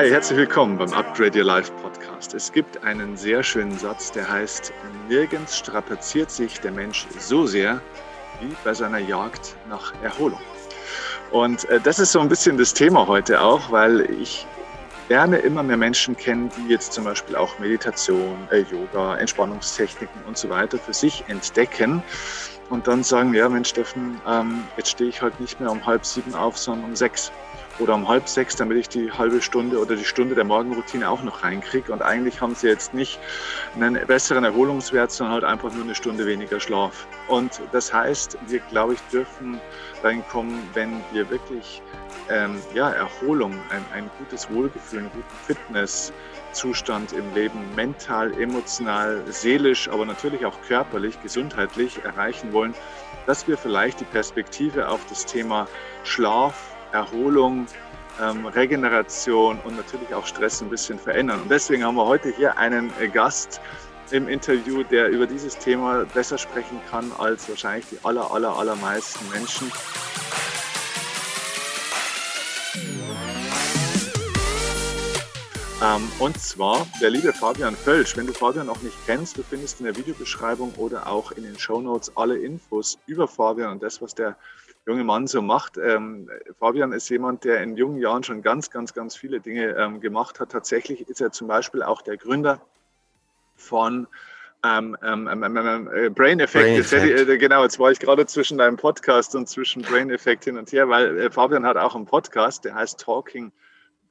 Hi, herzlich willkommen beim Upgrade Your Life Podcast. Es gibt einen sehr schönen Satz, der heißt, nirgends strapaziert sich der Mensch so sehr wie bei seiner Jagd nach Erholung. Und äh, das ist so ein bisschen das Thema heute auch, weil ich lerne immer mehr Menschen kennen, die jetzt zum Beispiel auch Meditation, äh, Yoga, Entspannungstechniken und so weiter für sich entdecken und dann sagen, ja Mensch Steffen, ähm, jetzt stehe ich halt nicht mehr um halb sieben auf, sondern um sechs oder um halb sechs, damit ich die halbe Stunde oder die Stunde der Morgenroutine auch noch reinkriege. Und eigentlich haben sie jetzt nicht einen besseren Erholungswert, sondern halt einfach nur eine Stunde weniger Schlaf. Und das heißt, wir, glaube ich, dürfen reinkommen, wenn wir wirklich ähm, ja, Erholung, ein, ein gutes Wohlgefühl, einen guten Fitnesszustand im Leben, mental, emotional, seelisch, aber natürlich auch körperlich, gesundheitlich erreichen wollen, dass wir vielleicht die Perspektive auf das Thema Schlaf, Erholung, ähm, Regeneration und natürlich auch Stress ein bisschen verändern. Und deswegen haben wir heute hier einen äh, Gast im Interview, der über dieses Thema besser sprechen kann als wahrscheinlich die aller, aller, allermeisten Menschen. Ähm, und zwar der liebe Fabian Völsch. Wenn du Fabian noch nicht kennst, du findest in der Videobeschreibung oder auch in den Show Notes alle Infos über Fabian und das, was der junge Mann so macht. Ähm, Fabian ist jemand, der in jungen Jahren schon ganz, ganz, ganz viele Dinge ähm, gemacht hat. Tatsächlich ist er zum Beispiel auch der Gründer von ähm, ähm, ähm, ähm äh, Brain Effect. Brain. Hätte, äh, genau, jetzt war ich gerade zwischen deinem Podcast und zwischen Brain Effect hin und her, weil äh, Fabian hat auch einen Podcast, der heißt Talking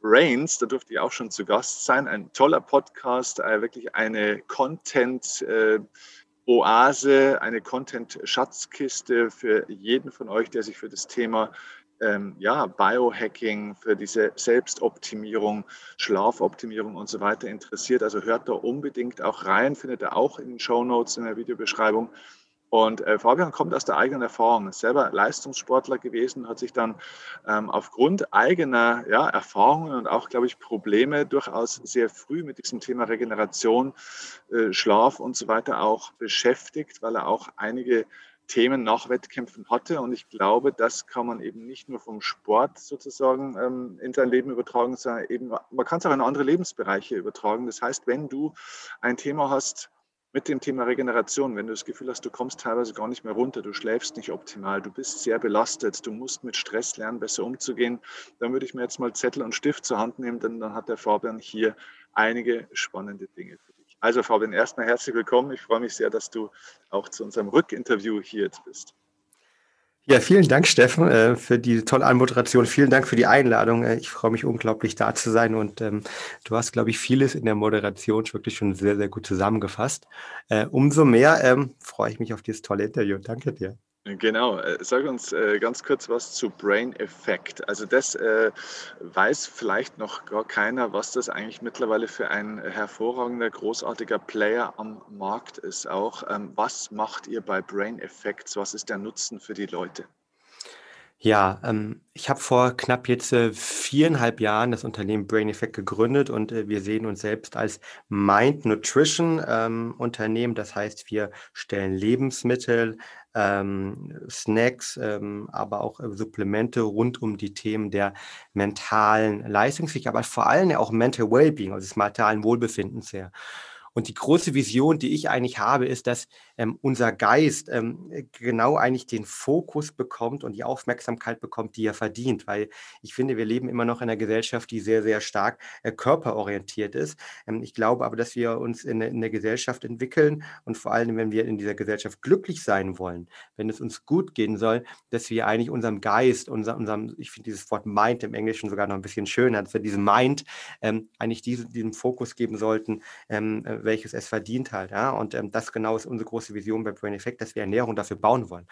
Brains. Da durfte ich auch schon zu Gast sein. Ein toller Podcast, äh, wirklich eine Content- äh, Oase, eine Content-Schatzkiste für jeden von euch, der sich für das Thema ähm, ja, Biohacking, für diese Selbstoptimierung, Schlafoptimierung und so weiter interessiert. Also hört da unbedingt auch rein, findet ihr auch in den Show Notes in der Videobeschreibung. Und äh, Fabian kommt aus der eigenen Erfahrung, ist selber Leistungssportler gewesen, hat sich dann ähm, aufgrund eigener ja, Erfahrungen und auch, glaube ich, Probleme durchaus sehr früh mit diesem Thema Regeneration, äh, Schlaf und so weiter auch beschäftigt, weil er auch einige Themen nach Wettkämpfen hatte. Und ich glaube, das kann man eben nicht nur vom Sport sozusagen ähm, in sein Leben übertragen, sondern eben, man kann es auch in andere Lebensbereiche übertragen. Das heißt, wenn du ein Thema hast, mit dem Thema Regeneration, wenn du das Gefühl hast, du kommst teilweise gar nicht mehr runter, du schläfst nicht optimal, du bist sehr belastet, du musst mit Stress lernen, besser umzugehen, dann würde ich mir jetzt mal Zettel und Stift zur Hand nehmen, denn dann hat der Fabian hier einige spannende Dinge für dich. Also Fabian, erstmal herzlich willkommen. Ich freue mich sehr, dass du auch zu unserem Rückinterview hier jetzt bist. Ja, vielen Dank, Steffen, äh, für die tolle Anmoderation. Vielen Dank für die Einladung. Äh, ich freue mich unglaublich, da zu sein. Und ähm, du hast, glaube ich, vieles in der Moderation wirklich schon sehr, sehr gut zusammengefasst. Äh, umso mehr ähm, freue ich mich auf dieses tolle Interview. Danke dir. Genau, äh, sag uns äh, ganz kurz was zu Brain Effect. Also das äh, weiß vielleicht noch gar keiner, was das eigentlich mittlerweile für ein hervorragender, großartiger Player am Markt ist. Auch ähm, was macht ihr bei Brain Effects? Was ist der Nutzen für die Leute? Ja, ähm, ich habe vor knapp jetzt äh, viereinhalb Jahren das Unternehmen Brain Effect gegründet und äh, wir sehen uns selbst als Mind Nutrition ähm, Unternehmen. Das heißt, wir stellen Lebensmittel, ähm, Snacks, ähm, aber auch äh, Supplemente rund um die Themen der mentalen Leistungsfähigkeit, aber vor allem auch Mental Wellbeing, also des mentalen Wohlbefindens her. Und die große Vision, die ich eigentlich habe, ist, dass ähm, unser Geist ähm, genau eigentlich den Fokus bekommt und die Aufmerksamkeit bekommt, die er verdient. Weil ich finde, wir leben immer noch in einer Gesellschaft, die sehr, sehr stark äh, körperorientiert ist. Ähm, ich glaube aber, dass wir uns in, in der Gesellschaft entwickeln und vor allem, wenn wir in dieser Gesellschaft glücklich sein wollen, wenn es uns gut gehen soll, dass wir eigentlich unserem Geist, unser, unserem, ich finde dieses Wort Mind im Englischen sogar noch ein bisschen schöner, dass wir diesem Mind ähm, eigentlich diese, diesem Fokus geben sollten, ähm, äh, welches es verdient hat. Ja? Und ähm, das genau ist unsere große Vision bei Brain Effect, dass wir Ernährung dafür bauen wollen.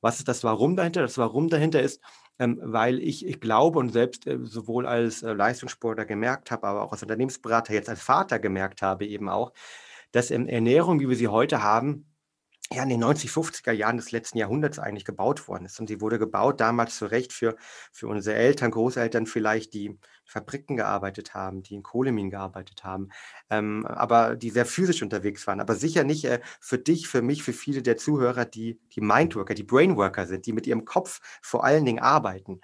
Was ist das Warum dahinter? Das Warum dahinter ist, ähm, weil ich, ich glaube und selbst äh, sowohl als äh, Leistungssportler gemerkt habe, aber auch als Unternehmensberater, jetzt als Vater gemerkt habe eben auch, dass ähm, Ernährung, wie wir sie heute haben, ja, in den 90, 50er Jahren des letzten Jahrhunderts eigentlich gebaut worden ist. Und sie wurde gebaut damals zu Recht für, für unsere Eltern, Großeltern vielleicht, die in Fabriken gearbeitet haben, die in Kohleminen gearbeitet haben, ähm, aber die sehr physisch unterwegs waren. Aber sicher nicht äh, für dich, für mich, für viele der Zuhörer, die die Mindworker, die Brainworker sind, die mit ihrem Kopf vor allen Dingen arbeiten.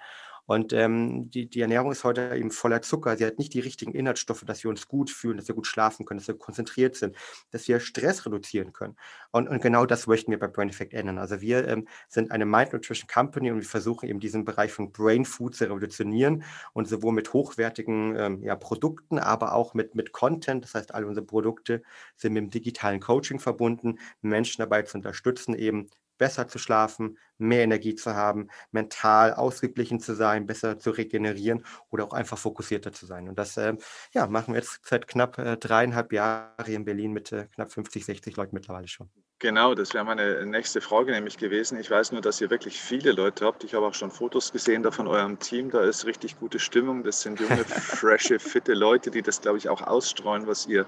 Und ähm, die, die Ernährung ist heute eben voller Zucker. Sie hat nicht die richtigen Inhaltsstoffe, dass wir uns gut fühlen, dass wir gut schlafen können, dass wir konzentriert sind, dass wir Stress reduzieren können. Und, und genau das möchten wir bei Brain Effect ändern. Also wir ähm, sind eine Mind Nutrition Company und wir versuchen eben diesen Bereich von Brain Food zu revolutionieren und sowohl mit hochwertigen ähm, ja, Produkten, aber auch mit, mit Content. Das heißt, alle unsere Produkte sind mit dem digitalen Coaching verbunden, Menschen dabei zu unterstützen, eben besser zu schlafen, mehr Energie zu haben, mental ausgeglichen zu sein, besser zu regenerieren oder auch einfach fokussierter zu sein. Und das äh, ja, machen wir jetzt seit knapp äh, dreieinhalb Jahren in Berlin mit äh, knapp 50, 60 Leuten mittlerweile schon. Genau, das wäre meine nächste Frage nämlich gewesen. Ich weiß nur, dass ihr wirklich viele Leute habt. Ich habe auch schon Fotos gesehen da von eurem Team. Da ist richtig gute Stimmung. Das sind junge, frische, fitte Leute, die das, glaube ich, auch ausstreuen, was ihr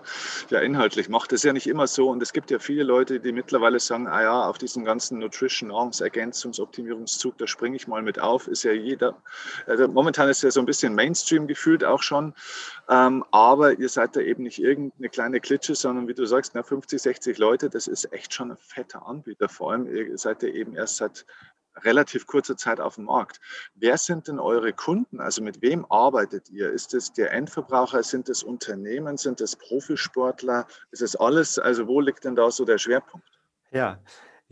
ja inhaltlich macht. Das ist ja nicht immer so. Und es gibt ja viele Leute, die mittlerweile sagen, ah ja, auf diesen ganzen Nutrition Nahrungsergänzungsoptimierungszug, da springe ich mal mit auf. Ist ja jeder, also momentan ist ja so ein bisschen Mainstream gefühlt auch schon. Ähm, aber ihr seid da eben nicht irgendeine kleine Klitsche, sondern wie du sagst, na, 50, 60 Leute, das ist echt schon schon ein fetter Anbieter. Vor allem, ihr seid ja eben erst seit relativ kurzer Zeit auf dem Markt. Wer sind denn eure Kunden? Also mit wem arbeitet ihr? Ist es der Endverbraucher? Sind es Unternehmen? Sind es Profisportler? Ist es alles? Also wo liegt denn da so der Schwerpunkt? Ja,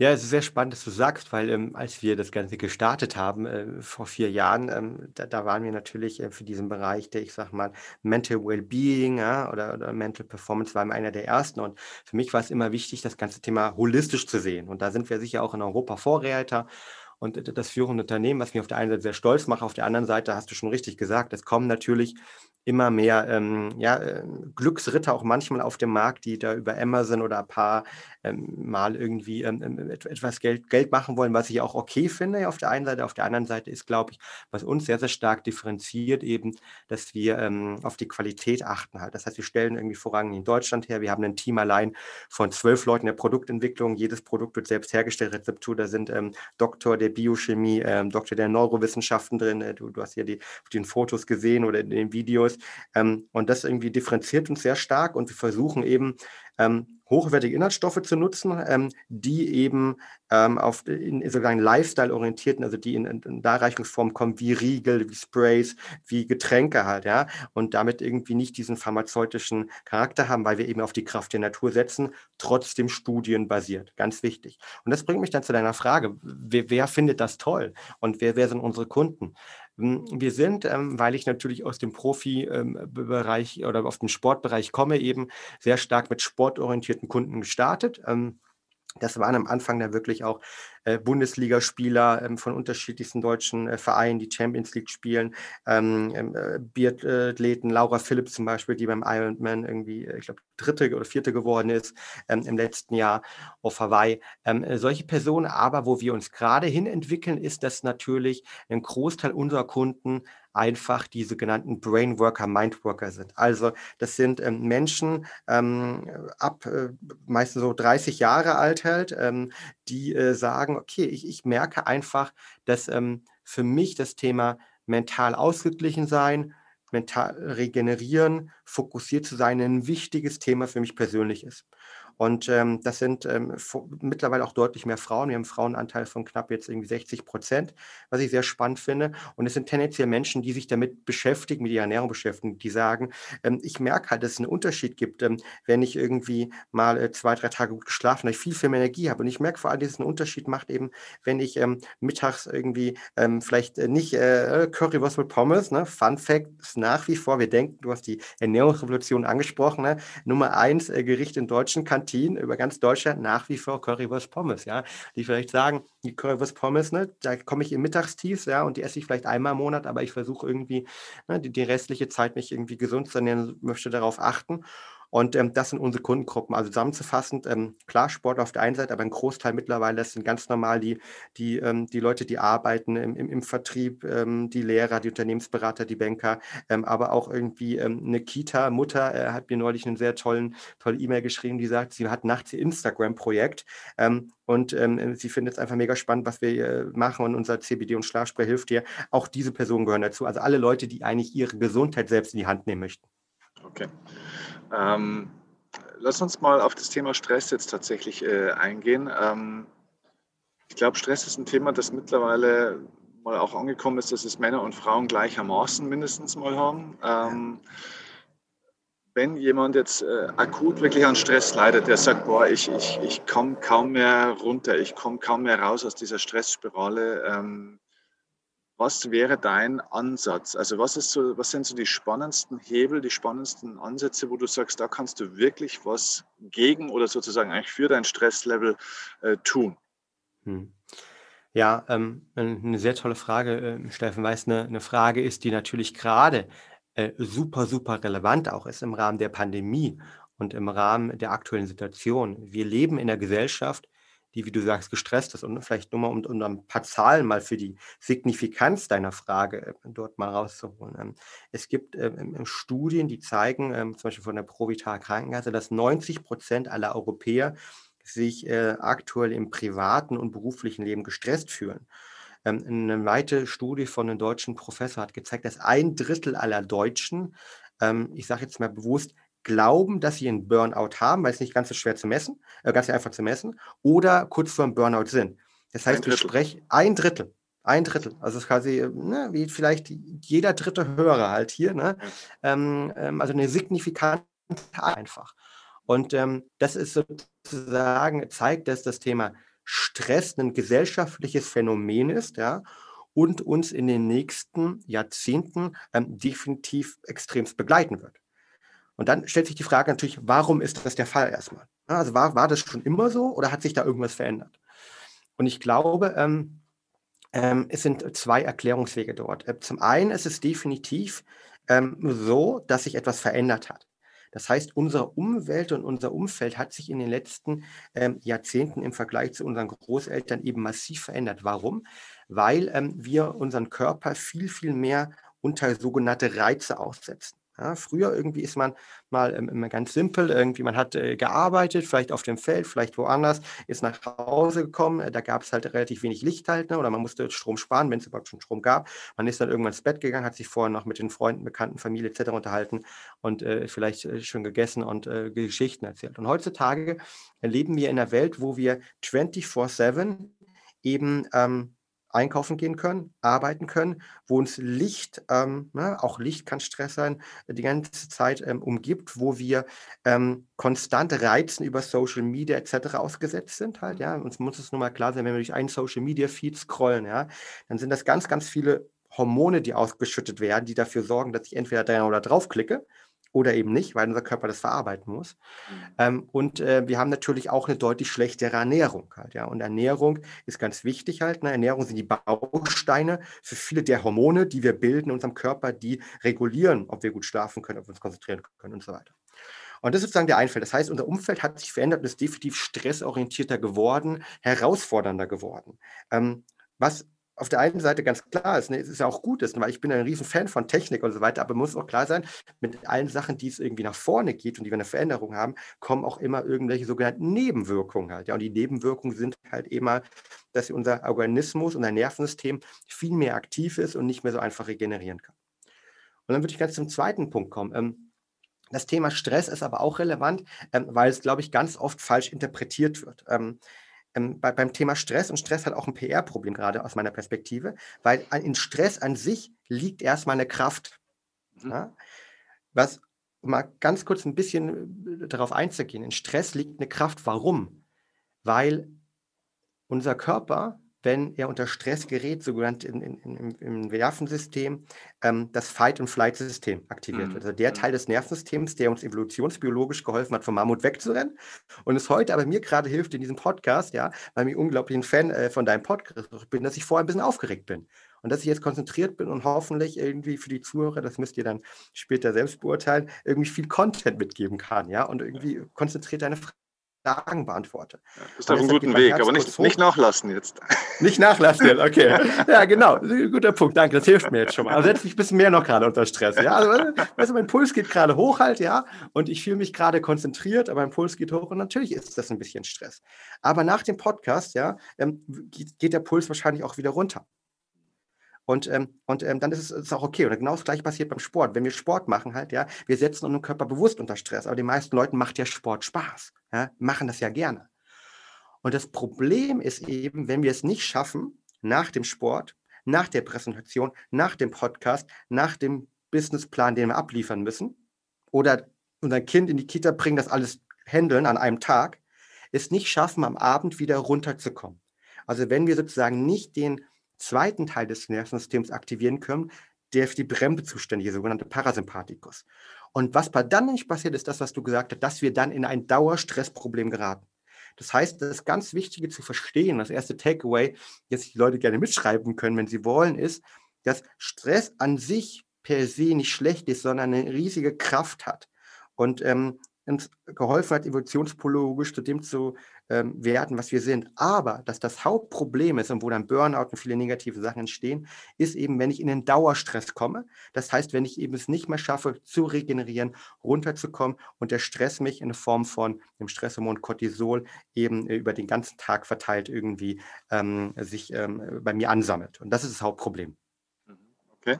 ja, es ist sehr spannend, dass du sagst, weil ähm, als wir das Ganze gestartet haben äh, vor vier Jahren, ähm, da, da, waren wir natürlich äh, für diesen Bereich der, ich sag mal, Mental Wellbeing ja, oder, oder, Mental Performance, waren wir einer der ersten. Und für mich war es immer wichtig, das ganze Thema holistisch zu sehen. Und da sind wir sicher auch in Europa Vorreiter. Und das führende Unternehmen, was mich auf der einen Seite sehr stolz macht, auf der anderen Seite hast du schon richtig gesagt, es kommen natürlich immer mehr ähm, ja, äh, Glücksritter auch manchmal auf dem Markt, die da über Amazon oder ein paar ähm, mal irgendwie ähm, ähm etwas Geld, Geld machen wollen, was ich auch okay finde auf der einen Seite. Auf der anderen Seite ist, glaube ich, was uns sehr, sehr stark differenziert eben, dass wir ähm, auf die Qualität achten halt. Das heißt, wir stellen irgendwie vorrangig in Deutschland her. Wir haben ein Team allein von zwölf Leuten der Produktentwicklung. Jedes Produkt wird selbst hergestellt, Rezeptur. Da sind ähm, Doktor der Biochemie, Doktor der Neurowissenschaften drin. Äh, du, du hast ja die, den Fotos gesehen oder in den Videos ist. Ähm, und das irgendwie differenziert uns sehr stark und wir versuchen eben ähm, hochwertige Inhaltsstoffe zu nutzen, ähm, die eben ähm, auf in, sozusagen Lifestyle-orientierten, also die in, in Darreichungsform kommen, wie Riegel, wie Sprays, wie Getränke halt, ja, und damit irgendwie nicht diesen pharmazeutischen Charakter haben, weil wir eben auf die Kraft der Natur setzen, trotzdem studienbasiert. Ganz wichtig. Und das bringt mich dann zu deiner Frage, wer, wer findet das toll und wer, wer sind unsere Kunden? Hm, wir sind, ähm, weil ich natürlich aus dem Profibereich ähm, oder auf den Sportbereich komme, eben sehr stark mit sportorientierten Kunden gestartet. Das waren am Anfang da wirklich auch äh, Bundesligaspieler ähm, von unterschiedlichsten deutschen äh, Vereinen, die Champions League spielen, ähm, ähm äh, Biathleten, Laura Phillips zum Beispiel, die beim Ironman irgendwie, äh, ich glaube, dritte oder vierte geworden ist ähm, im letzten Jahr auf Hawaii. Ähm, äh, solche Personen, aber wo wir uns gerade hin entwickeln, ist, dass natürlich ein Großteil unserer Kunden einfach die sogenannten Brainworker, Mindworker sind. Also das sind ähm, Menschen ähm, ab äh, meistens so 30 Jahre alt halt, ähm, die äh, sagen, okay, ich, ich merke einfach, dass ähm, für mich das Thema mental ausgeglichen sein, mental regenerieren, fokussiert zu sein, ein wichtiges Thema für mich persönlich ist. Und ähm, das sind ähm, mittlerweile auch deutlich mehr Frauen. Wir haben einen Frauenanteil von knapp jetzt irgendwie 60 Prozent, was ich sehr spannend finde. Und es sind tendenziell Menschen, die sich damit beschäftigen, mit ihrer Ernährung beschäftigen, die sagen, ähm, ich merke halt, dass es einen Unterschied gibt, ähm, wenn ich irgendwie mal äh, zwei, drei Tage gut geschlafen habe, ich viel, viel mehr Energie habe. Und ich merke vor allem, dass es einen Unterschied macht eben, wenn ich ähm, mittags irgendwie ähm, vielleicht äh, nicht äh, Currywurst mit Pommes, ne? Fun Fact ist nach wie vor, wir denken, du hast die Ernährungsrevolution angesprochen, ne? Nummer eins äh, Gericht in deutschen Kantinen Kantinen über ganz Deutschland nach wie vor Currywurst Pommes, ja. Die vielleicht sagen, die Currywurst Pommes, ne, da komme ich im Mittagstief, ja, und die esse ich vielleicht einmal im Monat, aber ich versuche irgendwie ne, die, die restliche Zeit mich irgendwie gesund zu ernähren, möchte darauf achten. Und ähm, das sind unsere Kundengruppen. Also zusammenzufassend, ähm, klar, Sport auf der einen Seite, aber ein Großteil mittlerweile, das sind ganz normal die, die, ähm, die Leute, die arbeiten im, im, im Vertrieb, ähm, die Lehrer, die Unternehmensberater, die Banker, ähm, aber auch irgendwie ähm, eine Kita-Mutter äh, hat mir neulich einen sehr tollen, tolle E-Mail geschrieben, die sagt, sie hat nachts ihr Instagram-Projekt und sie findet es einfach mega spannend, was wir äh, machen und unser CBD und Schlafspray hilft ihr. Auch diese Personen gehören dazu. Also alle Leute, die eigentlich ihre Gesundheit selbst in die Hand nehmen möchten. Okay. Ähm, lass uns mal auf das Thema Stress jetzt tatsächlich äh, eingehen. Ähm, ich glaube, Stress ist ein Thema, das mittlerweile mal auch angekommen ist, dass es Männer und Frauen gleichermaßen mindestens mal haben. Ähm, wenn jemand jetzt äh, akut wirklich an Stress leidet, der sagt, boah, ich, ich, ich komme kaum mehr runter, ich komme kaum mehr raus aus dieser Stressspirale, ähm, was wäre dein Ansatz? Also was, ist so, was sind so die spannendsten Hebel, die spannendsten Ansätze, wo du sagst, da kannst du wirklich was gegen oder sozusagen eigentlich für dein Stresslevel äh, tun? Hm. Ja, ähm, eine sehr tolle Frage, äh, Steffen, weil es eine, eine Frage ist, die natürlich gerade äh, super, super relevant auch ist im Rahmen der Pandemie und im Rahmen der aktuellen Situation. Wir leben in einer Gesellschaft, die, wie du sagst, gestresst ist. Und vielleicht nur mal, um, um ein paar Zahlen mal für die Signifikanz deiner Frage äh, dort mal rauszuholen. Ähm, es gibt ähm, Studien, die zeigen, ähm, zum Beispiel von der Provitar Krankenkasse, dass 90 Prozent aller Europäer sich äh, aktuell im privaten und beruflichen Leben gestresst fühlen. Eine weitere Studie von einem deutschen Professor hat gezeigt, dass ein Drittel aller Deutschen, ich sage jetzt mal bewusst, glauben, dass sie einen Burnout haben, weil es nicht ganz so schwer zu messen, äh, ganz einfach zu messen, oder kurz vor einem Burnout sind. Das heißt, ich spreche ein Drittel. Ein Drittel. Also es ist quasi, ne, wie vielleicht jeder dritte Hörer halt hier. Ne? Ähm, ähm, also eine signifikante einfach. Und ähm, das ist sozusagen, zeigt, dass das Thema Stress ein gesellschaftliches Phänomen ist, ja, und uns in den nächsten Jahrzehnten ähm, definitiv extremst begleiten wird. Und dann stellt sich die Frage natürlich, warum ist das der Fall erstmal? Also war, war das schon immer so oder hat sich da irgendwas verändert? Und ich glaube, ähm, ähm, es sind zwei Erklärungswege dort. Äh, zum einen ist es definitiv ähm, so, dass sich etwas verändert hat. Das heißt, unsere Umwelt und unser Umfeld hat sich in den letzten ähm, Jahrzehnten im Vergleich zu unseren Großeltern eben massiv verändert. Warum? Weil ähm, wir unseren Körper viel, viel mehr unter sogenannte Reize aussetzen. Ja, früher irgendwie ist man mal ähm, ganz simpel, irgendwie man hat äh, gearbeitet, vielleicht auf dem Feld, vielleicht woanders, ist nach Hause gekommen, äh, da gab es halt relativ wenig Licht halt, ne, oder man musste Strom sparen, wenn es überhaupt schon Strom gab. Man ist dann irgendwann ins Bett gegangen, hat sich vorher noch mit den Freunden, Bekannten, Familie etc. unterhalten und äh, vielleicht äh, schon gegessen und äh, Geschichten erzählt. Und heutzutage leben wir in einer Welt, wo wir 24-7 eben ähm, einkaufen gehen können, arbeiten können, wo uns Licht, ähm, ne, auch Licht kann Stress sein, die ganze Zeit ähm, umgibt, wo wir ähm, konstant Reizen über Social Media etc. ausgesetzt sind halt, ja. Uns muss es nun mal klar sein, wenn wir durch einen Social Media Feed scrollen, ja, dann sind das ganz, ganz viele Hormone, die ausgeschüttet werden, die dafür sorgen, dass ich entweder da oder drauf klicke oder eben nicht, weil unser Körper das verarbeiten muss. Mhm. Ähm, und äh, wir haben natürlich auch eine deutlich schlechtere Ernährung halt, ja. Und Ernährung ist ganz wichtig halt. Ne? Ernährung sind die Bausteine für viele der Hormone, die wir bilden in unserem Körper, die regulieren, ob wir gut schlafen können, ob wir uns konzentrieren können und so weiter. Und das ist sozusagen der Einfeld. Das heißt, unser Umfeld hat sich verändert und ist definitiv stressorientierter geworden, herausfordernder geworden. Ähm, was auf der einen Seite ganz klar ist, ne, es ist ja auch gut ist, weil ich bin ein riesen Fan von Technik und so weiter, aber muss auch klar sein, mit allen Sachen, die es irgendwie nach vorne geht und die wir eine Veränderung haben, kommen auch immer irgendwelche sogenannten Nebenwirkungen halt. Ja, und die Nebenwirkungen sind halt immer, dass unser Organismus, unser Nervensystem viel mehr aktiv ist und nicht mehr so einfach regenerieren kann. Und dann würde ich ganz zum zweiten Punkt kommen. Ähm, das Thema Stress ist aber auch relevant, ähm, weil es, glaube ich, ganz oft falsch interpretiert wird. Ähm, bei, beim Thema Stress und Stress hat auch ein PR-Problem gerade aus meiner Perspektive, weil in Stress an sich liegt erstmal eine Kraft. Mhm. Ja? Was, um mal ganz kurz ein bisschen äh, darauf einzugehen, in Stress liegt eine Kraft. Warum? Weil unser Körper wenn er unter Stress gerät, sogenannt in, in, in, im Nervensystem, ähm, das Fight-and-Flight-System aktiviert mhm. Also der mhm. Teil des Nervensystems, der uns evolutionsbiologisch geholfen hat, vom Mammut wegzurennen und es heute aber mir gerade hilft in diesem Podcast, ja, weil ich unglaublich ein Fan äh, von deinem Podcast bin, dass ich vorher ein bisschen aufgeregt bin. Und dass ich jetzt konzentriert bin und hoffentlich irgendwie für die Zuhörer, das müsst ihr dann später selbst beurteilen, irgendwie viel Content mitgeben kann, ja, und irgendwie konzentriert deine Frage Fragen beantworte. Ja, bist auf einem guten Weg, aber nicht, nicht nachlassen jetzt. Nicht nachlassen jetzt, okay. Ja, genau. Guter Punkt, danke, das hilft mir jetzt schon mal. Also setze mich ein bisschen mehr noch gerade unter Stress. Ja, also, weißt du, mein Puls geht gerade hoch halt, ja, und ich fühle mich gerade konzentriert, aber mein Puls geht hoch und natürlich ist das ein bisschen Stress. Aber nach dem Podcast, ja, ähm, geht der Puls wahrscheinlich auch wieder runter. Und, ähm, und ähm, dann ist es, ist auch okay. Und genau das gleiche passiert beim Sport. Wenn wir Sport machen halt, ja, wir setzen unseren Körper bewusst unter Stress. Aber den meisten Leuten macht ja Sport Spaß. Ja, machen das ja gerne. Und das Problem ist eben, wenn wir es nicht schaffen, nach dem Sport nach der Präsentation, nach dem Podcast, nach dem Businessplan, den wir abliefern müssen, oder unser Kind in die Kita bringen, das alles handeln an einem Tag, es nicht schaffen, am Abend wieder runterzukommen. Also wenn wir sozusagen nicht den zweiten Teil des Nervensystems aktivieren können, der für die Bremse zuständig ist, sogenannte Parasympathikus. Und was dann nicht passiert, ist das, was du gesagt hast, dass wir dann in ein Dauerstressproblem geraten. Das heißt, das ganz Wichtige zu verstehen, das erste Takeaway, jetzt die Leute gerne mitschreiben können, wenn sie wollen, ist, dass Stress an sich per se nicht schlecht ist, sondern eine riesige Kraft hat. Und ähm, uns geholfen hat, evolutionspologisch zu dem zu ähm, werden, was wir sind. Aber dass das Hauptproblem ist und wo dann Burnout und viele negative Sachen entstehen, ist eben, wenn ich in den Dauerstress komme. Das heißt, wenn ich eben es nicht mehr schaffe, zu regenerieren, runterzukommen und der Stress mich in Form von dem Stresshormon Cortisol eben äh, über den ganzen Tag verteilt irgendwie ähm, sich ähm, bei mir ansammelt. Und das ist das Hauptproblem. Mhm. Okay.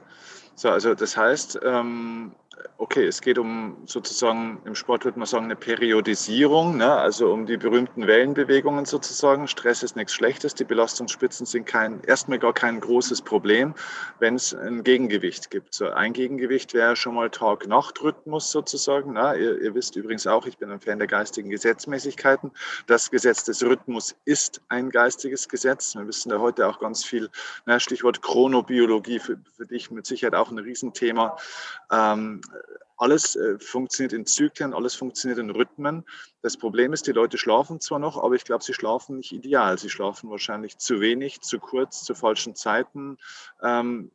So, also das heißt, ähm, okay, es geht um sozusagen, im Sport würde man sagen, eine Periodisierung, ne? also um die berühmten Wellenbewegungen sozusagen. Stress ist nichts Schlechtes, die Belastungsspitzen sind kein, erstmal gar kein großes Problem, wenn es ein Gegengewicht gibt. So ein Gegengewicht wäre schon mal Tag-Nacht-Rhythmus sozusagen. Ne? Ihr, ihr, wisst übrigens auch, ich bin ein Fan der geistigen Gesetzmäßigkeiten. Das Gesetz des Rhythmus ist ein geistiges Gesetz. Wir wissen da heute auch ganz viel, ne? Stichwort Chronobiologie, für, für dich mit Sicherheit auch ein Riesenthema. Ähm, alles äh, funktioniert in Zyklen, alles funktioniert in Rhythmen. Das Problem ist, die Leute schlafen zwar noch, aber ich glaube, sie schlafen nicht ideal. Sie schlafen wahrscheinlich zu wenig, zu kurz, zu falschen Zeiten. Ähm,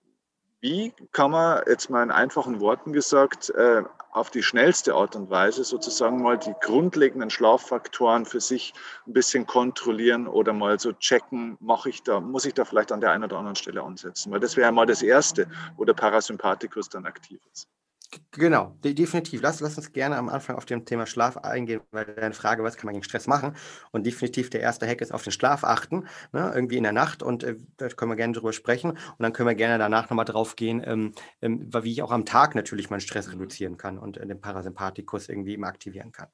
wie kann man jetzt mal in einfachen Worten gesagt äh, auf die schnellste Art und Weise sozusagen mal die grundlegenden Schlaffaktoren für sich ein bisschen kontrollieren oder mal so checken, mache ich da, muss ich da vielleicht an der einen oder anderen Stelle ansetzen? Weil das wäre ja mal das Erste, wo der Parasympathikus dann aktiv ist. Genau, definitiv. Lass, lass uns gerne am Anfang auf dem Thema Schlaf eingehen, weil deine Frage, was kann man gegen Stress machen? Und definitiv der erste Hack ist auf den Schlaf achten, ne, irgendwie in der Nacht. Und äh, da können wir gerne drüber sprechen. Und dann können wir gerne danach nochmal drauf gehen, ähm, ähm, wie ich auch am Tag natürlich meinen Stress reduzieren kann und äh, den Parasympathikus irgendwie eben aktivieren kann.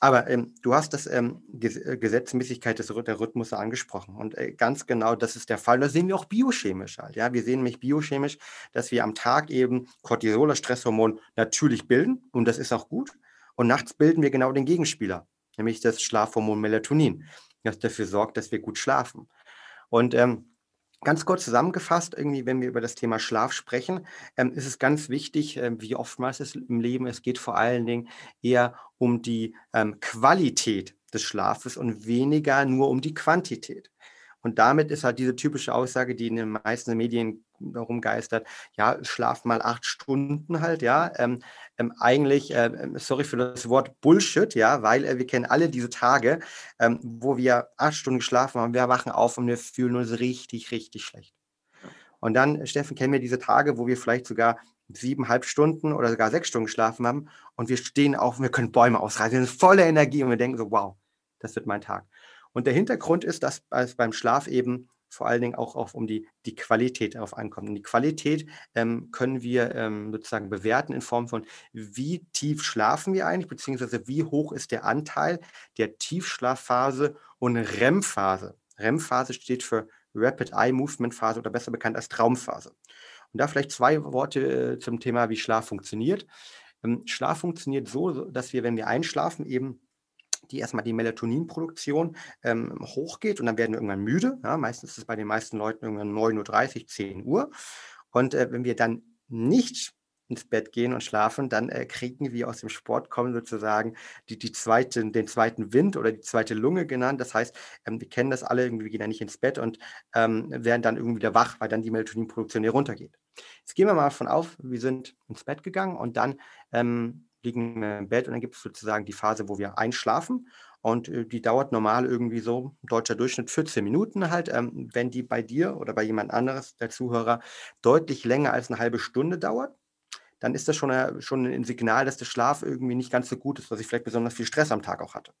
Aber ähm, du hast das ähm, äh, Gesetzmäßigkeit des der Rhythmus angesprochen. Und äh, ganz genau das ist der Fall. Das sehen wir auch biochemisch halt. Ja? Wir sehen nämlich biochemisch, dass wir am Tag eben Cortisol, Stresshormon, natürlich bilden. Und das ist auch gut. Und nachts bilden wir genau den Gegenspieler, nämlich das Schlafhormon Melatonin, das dafür sorgt, dass wir gut schlafen. Und ähm, Ganz kurz zusammengefasst, irgendwie, wenn wir über das Thema Schlaf sprechen, ähm, ist es ganz wichtig, äh, wie oftmals ist im Leben, es geht vor allen Dingen eher um die ähm, Qualität des Schlafes und weniger nur um die Quantität. Und damit ist halt diese typische Aussage, die in den meisten Medien rumgeistert, ja, schlaf mal acht Stunden halt, ja. Ähm, ähm, eigentlich, äh, sorry für das Wort Bullshit, ja, weil äh, wir kennen alle diese Tage, ähm, wo wir acht Stunden geschlafen haben, wir wachen auf und wir fühlen uns richtig, richtig schlecht. Und dann, Steffen, kennen wir diese Tage, wo wir vielleicht sogar siebeneinhalb Stunden oder sogar sechs Stunden geschlafen haben und wir stehen auf und wir können Bäume ausreißen, wir sind voller Energie und wir denken so, wow, das wird mein Tag. Und der Hintergrund ist, dass beim Schlaf eben vor allen Dingen auch auf, um die, die Qualität darauf ankommt. Und die Qualität ähm, können wir ähm, sozusagen bewerten in Form von, wie tief schlafen wir eigentlich, beziehungsweise wie hoch ist der Anteil der Tiefschlafphase und REM-Phase. REM-Phase steht für Rapid Eye Movement Phase oder besser bekannt als Traumphase. Und da vielleicht zwei Worte äh, zum Thema, wie Schlaf funktioniert. Ähm, Schlaf funktioniert so, dass wir, wenn wir einschlafen, eben die erstmal die Melatoninproduktion ähm, hochgeht und dann werden wir irgendwann müde. Ja, meistens ist es bei den meisten Leuten irgendwann 9.30 Uhr, 10 Uhr. Und äh, wenn wir dann nicht ins Bett gehen und schlafen, dann äh, kriegen wir aus dem Sport kommen sozusagen die, die zweite, den zweiten Wind oder die zweite Lunge genannt. Das heißt, ähm, wir kennen das alle, irgendwie, wir gehen dann nicht ins Bett und ähm, werden dann irgendwie wieder wach, weil dann die Melatoninproduktion hier runtergeht. Jetzt gehen wir mal davon auf, wir sind ins Bett gegangen und dann ähm, liegen im Bett und dann gibt es sozusagen die Phase, wo wir einschlafen. Und äh, die dauert normal irgendwie so, deutscher Durchschnitt 14 Minuten halt. Ähm, wenn die bei dir oder bei jemand anderes, der Zuhörer, deutlich länger als eine halbe Stunde dauert, dann ist das schon, eine, schon ein Signal, dass der Schlaf irgendwie nicht ganz so gut ist, dass ich vielleicht besonders viel Stress am Tag auch hatte.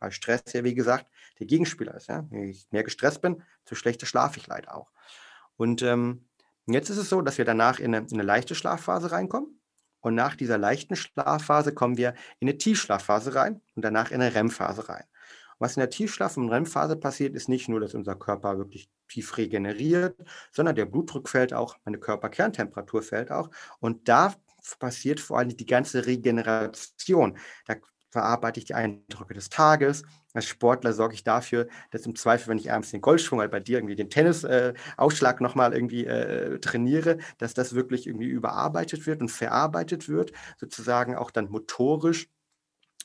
Weil Stress ja, wie gesagt, der Gegenspieler ist. Ja? Ich mehr gestresst bin, so schlechter schlafe ich leider auch. Und ähm, jetzt ist es so, dass wir danach in eine, in eine leichte Schlafphase reinkommen. Und nach dieser leichten Schlafphase kommen wir in eine Tiefschlafphase rein und danach in eine REM-Phase rein. was in der Tiefschlaf- und REM-Phase passiert, ist nicht nur, dass unser Körper wirklich tief regeneriert, sondern der Blutdruck fällt auch, meine Körperkerntemperatur fällt auch. Und da passiert vor allem die ganze Regeneration. Da verarbeite ich die Eindrücke des Tages. Als Sportler sorge ich dafür, dass im Zweifel, wenn ich abends den Golfschwung, halt bei dir irgendwie den Tennisausschlag äh, nochmal irgendwie äh, trainiere, dass das wirklich irgendwie überarbeitet wird und verarbeitet wird, sozusagen auch dann motorisch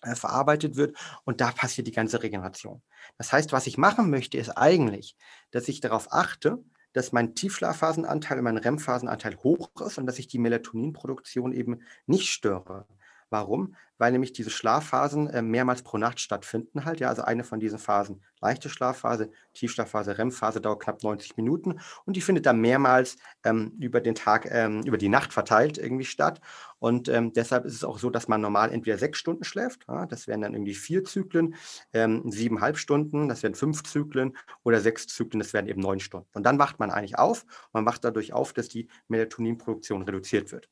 äh, verarbeitet wird und da passiert die ganze Regeneration. Das heißt, was ich machen möchte, ist eigentlich, dass ich darauf achte, dass mein Tiefschlafphasenanteil und mein REM-Phasenanteil hoch ist und dass ich die Melatoninproduktion eben nicht störe. Warum? Weil nämlich diese Schlafphasen äh, mehrmals pro Nacht stattfinden halt. Ja, also eine von diesen Phasen, leichte Schlafphase, Tiefschlafphase, REM-Phase dauert knapp 90 Minuten und die findet dann mehrmals ähm, über den Tag, ähm, über die Nacht verteilt irgendwie statt. Und ähm, deshalb ist es auch so, dass man normal entweder sechs Stunden schläft, ja, das wären dann irgendwie vier Zyklen, ähm, siebeneinhalb Stunden, das wären fünf Zyklen oder sechs Zyklen, das wären eben neun Stunden. Und dann wacht man eigentlich auf man wacht dadurch auf, dass die Melatoninproduktion reduziert wird.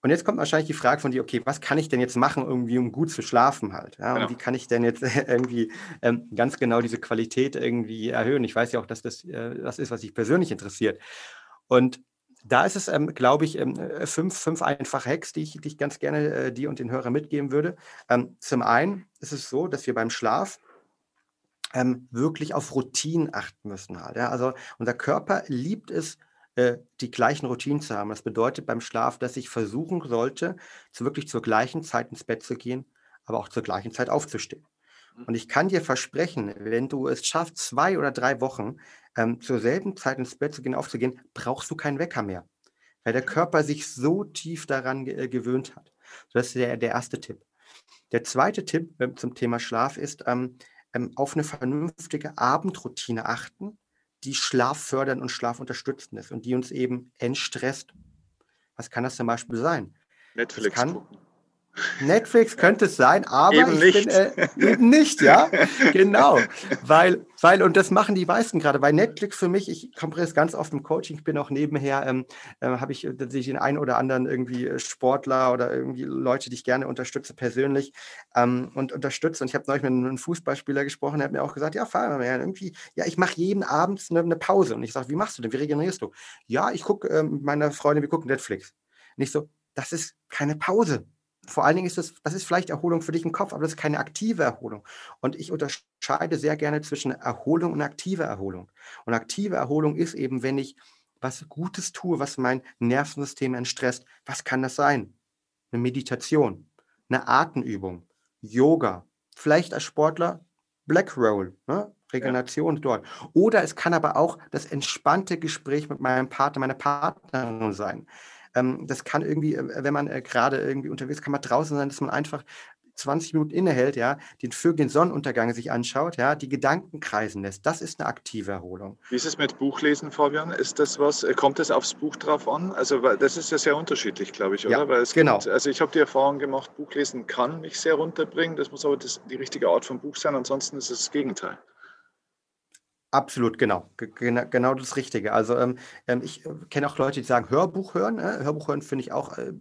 Und jetzt kommt wahrscheinlich die Frage von dir, okay, was kann ich denn jetzt machen, irgendwie, um gut zu schlafen halt? Ja? Genau. Und wie kann ich denn jetzt irgendwie ähm, ganz genau diese Qualität irgendwie erhöhen? Ich weiß ja auch, dass das äh, das ist, was dich persönlich interessiert. Und da ist es, ähm, glaube ich, ähm, fünf, fünf einfache Hacks, die ich, die ich ganz gerne äh, dir und den Hörern mitgeben würde. Ähm, zum einen ist es so, dass wir beim Schlaf ähm, wirklich auf Routinen achten müssen. Halt, ja? Also unser Körper liebt es, äh, die gleichen Routinen zu haben. Das bedeutet beim Schlaf, dass ich versuchen sollte, zu wirklich zur gleichen Zeit ins Bett zu gehen, aber auch zur gleichen Zeit aufzustehen. Mhm. Und ich kann dir versprechen, wenn du es schaffst, zwei oder drei Wochen ähm, zur selben Zeit ins Bett zu gehen, aufzugehen, brauchst du keinen Wecker mehr, weil der Körper sich so tief daran ge äh, gewöhnt hat. Das ist der, der erste Tipp. Der zweite Tipp äh, zum Thema Schlaf ist, ähm, ähm, auf eine vernünftige Abendroutine achten, die schlaffördernd und schlafunterstützend ist und die uns eben entstresst. Was kann das zum Beispiel sein? Netflix kann, gucken. Netflix könnte es sein, aber eben ich nicht. bin äh, eben nicht, ja, genau, weil, weil und das machen die meisten gerade. Bei Netflix für mich, ich komme jetzt ganz oft im Coaching, ich bin auch nebenher, ähm, äh, habe ich tatsächlich den einen oder anderen irgendwie äh, Sportler oder irgendwie Leute, die ich gerne unterstütze persönlich ähm, und unterstütze. Und ich habe neulich mit einem Fußballspieler gesprochen, der hat mir auch gesagt, ja, Fabian, irgendwie, ja, ich mache jeden Abend eine, eine, Pause. Und ich sage, wie machst du denn? Wie regenerierst du? Ja, ich gucke äh, mit meiner Freundin, wir gucken Netflix. Nicht so, das ist keine Pause vor allen Dingen ist das, das ist vielleicht Erholung für dich im Kopf, aber das ist keine aktive Erholung. Und ich unterscheide sehr gerne zwischen Erholung und aktiver Erholung. Und aktive Erholung ist eben, wenn ich was Gutes tue, was mein Nervensystem entstresst. Was kann das sein? Eine Meditation, eine Atemübung, Yoga, vielleicht als Sportler Black Roll, ne? Regeneration ja. dort. Oder es kann aber auch das entspannte Gespräch mit meinem Partner, meiner Partnerin sein. Ähm, das kann irgendwie, äh, wenn man äh, gerade irgendwie unterwegs ist, kann man draußen sein, dass man einfach 20 Minuten innehält, ja, den Vögel, den Sonnenuntergang sich anschaut, ja, die Gedanken kreisen lässt. Das ist eine aktive Erholung. Wie ist es mit Buchlesen, Fabian? Ist das was, äh, kommt es aufs Buch drauf an? Also, das ist ja sehr unterschiedlich, glaube ich, oder? Ja, Weil genau. Gibt, also, ich habe die Erfahrung gemacht, Buchlesen kann mich sehr runterbringen. Das muss aber das, die richtige Art von Buch sein. Ansonsten ist es das Gegenteil. Absolut, genau. Genau, genau das Richtige. Also ähm, ähm ich äh, kenne auch Leute, die sagen, Hörbuch hören. Äh? Hörbuch hören finde ich auch äh,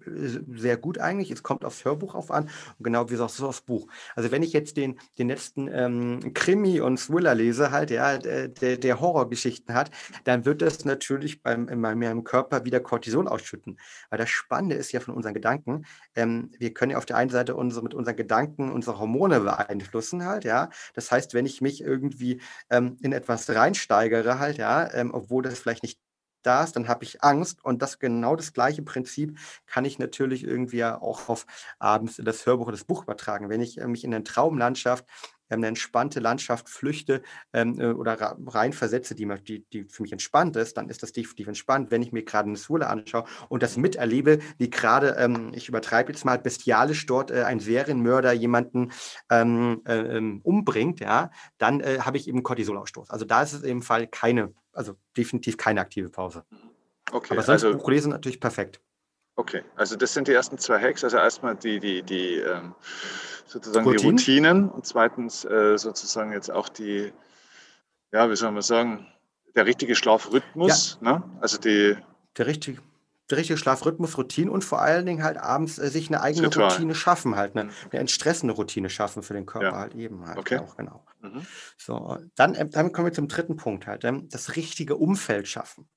sehr gut eigentlich. Es kommt aufs Hörbuch auf an und genau wie auch so aufs Buch. Also wenn ich jetzt den, den letzten ähm, Krimi und Thriller lese, halt, ja, der, der Horrorgeschichten hat, dann wird das natürlich beim, in meinem Körper wieder Cortisol ausschütten. Weil das Spannende ist ja von unseren Gedanken, ähm, wir können ja auf der einen Seite unsere, mit unseren Gedanken unsere Hormone beeinflussen halt, ja. Das heißt, wenn ich mich irgendwie ähm, in etwas was reinsteigere halt, ja, ähm, obwohl das vielleicht nicht da ist, dann habe ich Angst und das genau das gleiche Prinzip kann ich natürlich irgendwie auch auf abends das Hörbuch oder das Buch übertragen. Wenn ich äh, mich in eine Traumlandschaft eine entspannte Landschaft flüchte ähm, äh, oder rein versetze, die, die, die für mich entspannt ist, dann ist das definitiv entspannt. Wenn ich mir gerade eine Sule anschaue und das miterlebe, wie gerade, ähm, ich übertreibe jetzt mal, bestialisch dort äh, ein Serienmörder jemanden ähm, äh, ähm, umbringt, ja, dann äh, habe ich eben Cortisolausstoß. Also da ist es im Fall keine, also definitiv keine aktive Pause. Okay, Aber sonst also, Buchlesen natürlich perfekt. Okay, also das sind die ersten zwei Hacks. Also erstmal die, die, die ähm, sozusagen Routine. die Routinen und zweitens äh, sozusagen jetzt auch die, ja, wie soll man sagen, der richtige Schlafrhythmus. Ja. Ne? Also die. Der richtige. der richtige Schlafrhythmus, Routine und vor allen Dingen halt abends äh, sich eine eigene Total. Routine schaffen, halt eine, Mhm. eine entstressende Routine schaffen für den Körper Ja. halt eben halt Okay. auch, genau. Mhm. So, dann, ähm, dann kommen wir zum dritten Punkt halt, ähm, das richtige Umfeld schaffen.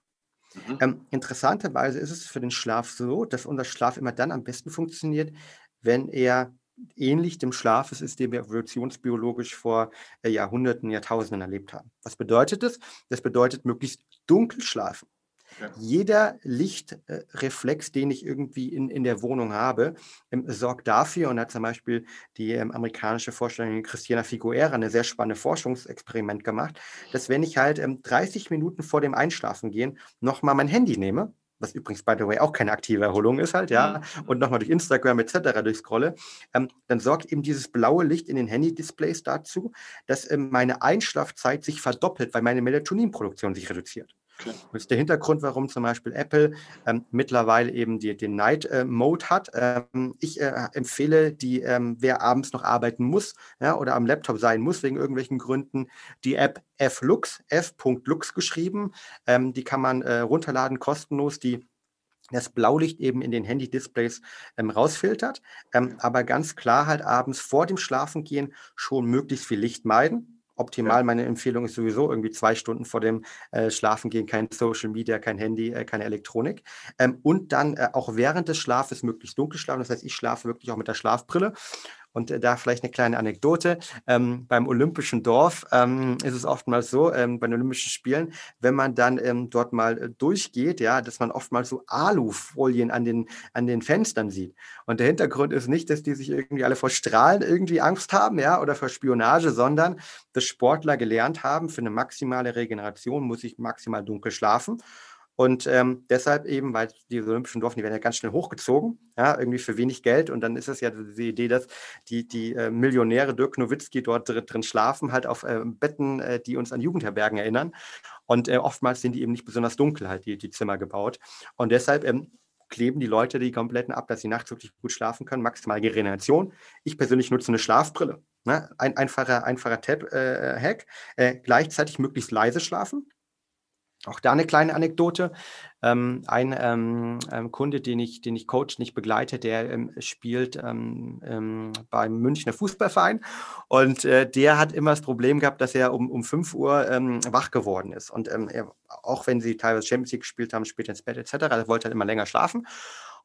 Mhm. Ähm, interessanterweise ist es für den Schlaf so, dass unser Schlaf immer dann am besten funktioniert, wenn er ähnlich dem Schlaf ist, den wir evolutionsbiologisch vor äh, Jahrhunderten, Jahrtausenden erlebt haben. Was bedeutet das? Das bedeutet möglichst dunkel schlafen. Ja. Jeder Lichtreflex, den ich irgendwie in, in der Wohnung habe, ähm, sorgt dafür, und da hat zum Beispiel die ähm, amerikanische Forscherin Christina Figuera eine sehr spannende Forschungsexperiment gemacht, dass wenn ich halt ähm, 30 Minuten vor dem Einschlafen gehen nochmal mein Handy nehme, was übrigens, by the way, auch keine aktive Erholung ist halt, ja, Mhm. und nochmal durch Instagram etc. durchscrolle, ähm, dann sorgt eben dieses blaue Licht in den Handy-Displays dazu, dass ähm, meine Einschlafzeit sich verdoppelt, weil meine Melatoninproduktion sich reduziert. Okay. Das ist der Hintergrund, warum zum Beispiel Apple ähm, mittlerweile eben die, den Night äh, Mode hat. Ähm, ich äh, empfehle, die, ähm, wer abends noch arbeiten muss ja, oder am Laptop sein muss, wegen irgendwelchen Gründen, die App Flux, f.lux geschrieben. Ähm, die kann man äh, runterladen, kostenlos. Die das Blaulicht eben in den Handy-Displays ähm, rausfiltert, ähm, aber ganz klar halt abends vor dem Schlafengehen schon möglichst viel Licht meiden. Optimal, Ja. meine Empfehlung ist sowieso irgendwie zwei Stunden vor dem äh, Schlafengehen kein Social Media, kein Handy, äh, keine Elektronik. Ähm, und dann äh, auch während des Schlafes möglichst dunkel schlafen. Das heißt, ich schlafe wirklich auch mit der Schlafbrille. Und äh, da vielleicht eine kleine Anekdote. Ähm, beim Olympischen Dorf ähm, ist es oftmals so, ähm, bei den Olympischen Spielen, wenn man dann ähm, dort mal äh, durchgeht, ja, dass man oftmals so Alufolien an den, an den Fenstern sieht. Und der Hintergrund ist nicht, dass die sich irgendwie alle vor Strahlen irgendwie Angst haben, ja, oder vor Spionage, sondern dass Sportler gelernt haben, für eine maximale Regeneration muss ich maximal dunkel schlafen. Und ähm, deshalb eben, weil diese Olympischen Dorfen, die werden ja ganz schnell hochgezogen, ja, irgendwie für wenig Geld. Und dann ist es ja die Idee, dass die, die äh, Millionäre Dirk Nowitzki dort drin, drin schlafen, halt auf äh, Betten, äh, die uns an Jugendherbergen erinnern. Und äh, oftmals sind die eben nicht besonders dunkel, halt die, die Zimmer gebaut. Und deshalb ähm, kleben die Leute die kompletten ab, dass sie nachts wirklich gut schlafen können, maximale Regeneration. Ich persönlich nutze eine Schlafbrille. Ne? Ein einfacher, einfacher Tab-Hack. Äh, gleichzeitig möglichst leise schlafen. Auch da eine kleine Anekdote. Ähm, ein ähm, ähm, Kunde, den ich, den ich coach, nicht begleite, der ähm, spielt ähm, ähm, beim Münchner Fußballverein und äh, der hat immer das Problem gehabt, dass er um, um 5 Uhr wach geworden ist. Und er, auch wenn sie teilweise Champions League gespielt haben, später ins Bett etc., er wollte halt immer länger schlafen.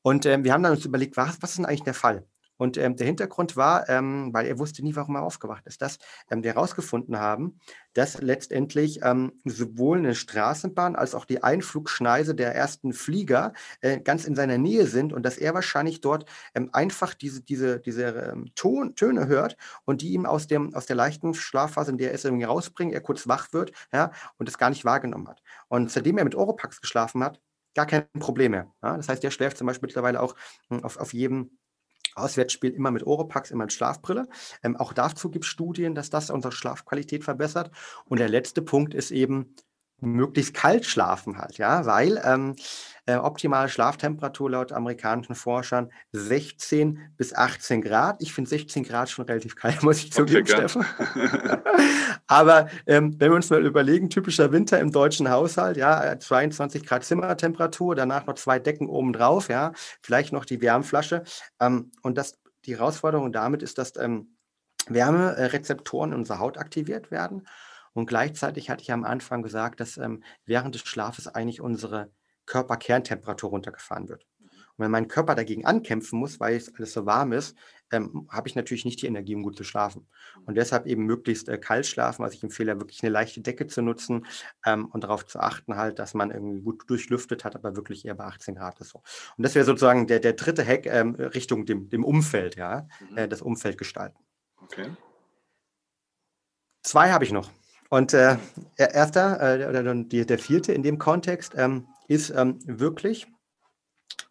Und wir haben dann uns überlegt, was, was ist denn eigentlich der Fall? Und ähm, der Hintergrund war, ähm, weil er wusste nie, warum er aufgewacht ist, dass ähm, wir herausgefunden haben, dass letztendlich ähm, sowohl eine Straßenbahn als auch die Einflugschneise der ersten Flieger äh, ganz in seiner Nähe sind und dass er wahrscheinlich dort ähm, einfach diese, diese, diese ähm, Ton, Töne hört und die ihm aus, dem, aus der leichten Schlafphase, in der er ist, irgendwie rausbringen, er kurz wach wird ja, und es gar nicht wahrgenommen hat. Und seitdem er mit Oropax geschlafen hat, gar kein Problem mehr. Ja? Das heißt, er schläft zum Beispiel mittlerweile auch hm, auf, auf jedem Auswärtsspiel immer mit Oropax, immer mit Schlafbrille. Ähm, auch dazu gibt es Studien, dass das unsere Schlafqualität verbessert. Und der letzte Punkt ist eben möglichst kalt schlafen halt, ja, weil ähm, äh, optimale Schlaftemperatur laut amerikanischen Forschern 16 bis 18 Grad. Ich finde 16 Grad schon relativ kalt, muss ich Okay, zugeben, gern. Steffen. Aber ähm, wenn wir uns mal überlegen, typischer Winter im deutschen Haushalt, ja, äh, 22 Grad Zimmertemperatur, danach noch zwei Decken oben drauf, ja, vielleicht noch die Wärmflasche. Ähm, und das, die Herausforderung damit ist, dass ähm, Wärmerezeptoren in unserer Haut aktiviert werden. Und gleichzeitig hatte ich am Anfang gesagt, dass ähm, während des Schlafes eigentlich unsere Körperkerntemperatur runtergefahren wird. Und wenn mein Körper dagegen ankämpfen muss, weil es alles so warm ist, ähm, habe ich natürlich nicht die Energie, um gut zu schlafen. Und deshalb eben möglichst äh, kalt schlafen. Also ich empfehle wirklich eine leichte Decke zu nutzen ähm, und darauf zu achten, halt, dass man irgendwie gut durchlüftet hat, aber wirklich eher bei 18 Grad ist so. Und das wäre sozusagen der, der dritte Hack ähm, Richtung dem, dem Umfeld, ja, Mhm. äh, das Umfeld gestalten. Okay. Zwei habe ich noch. Und äh, er- erster, äh, oder die, der vierte in dem Kontext, ähm, ist ähm, wirklich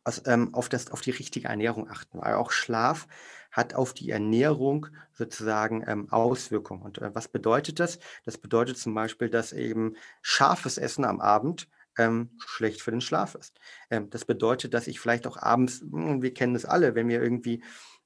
aus, ähm, auf, das, auf die richtige Ernährung achten, weil auch Schlaf hat auf die Ernährung sozusagen ähm, Auswirkungen. Und äh, was bedeutet das? Das bedeutet zum Beispiel, dass eben scharfes Essen am Abend ähm, schlecht für den Schlaf ist. Ähm, das bedeutet, dass ich vielleicht auch abends, hm, wir kennen das alle, wenn wir irgendwie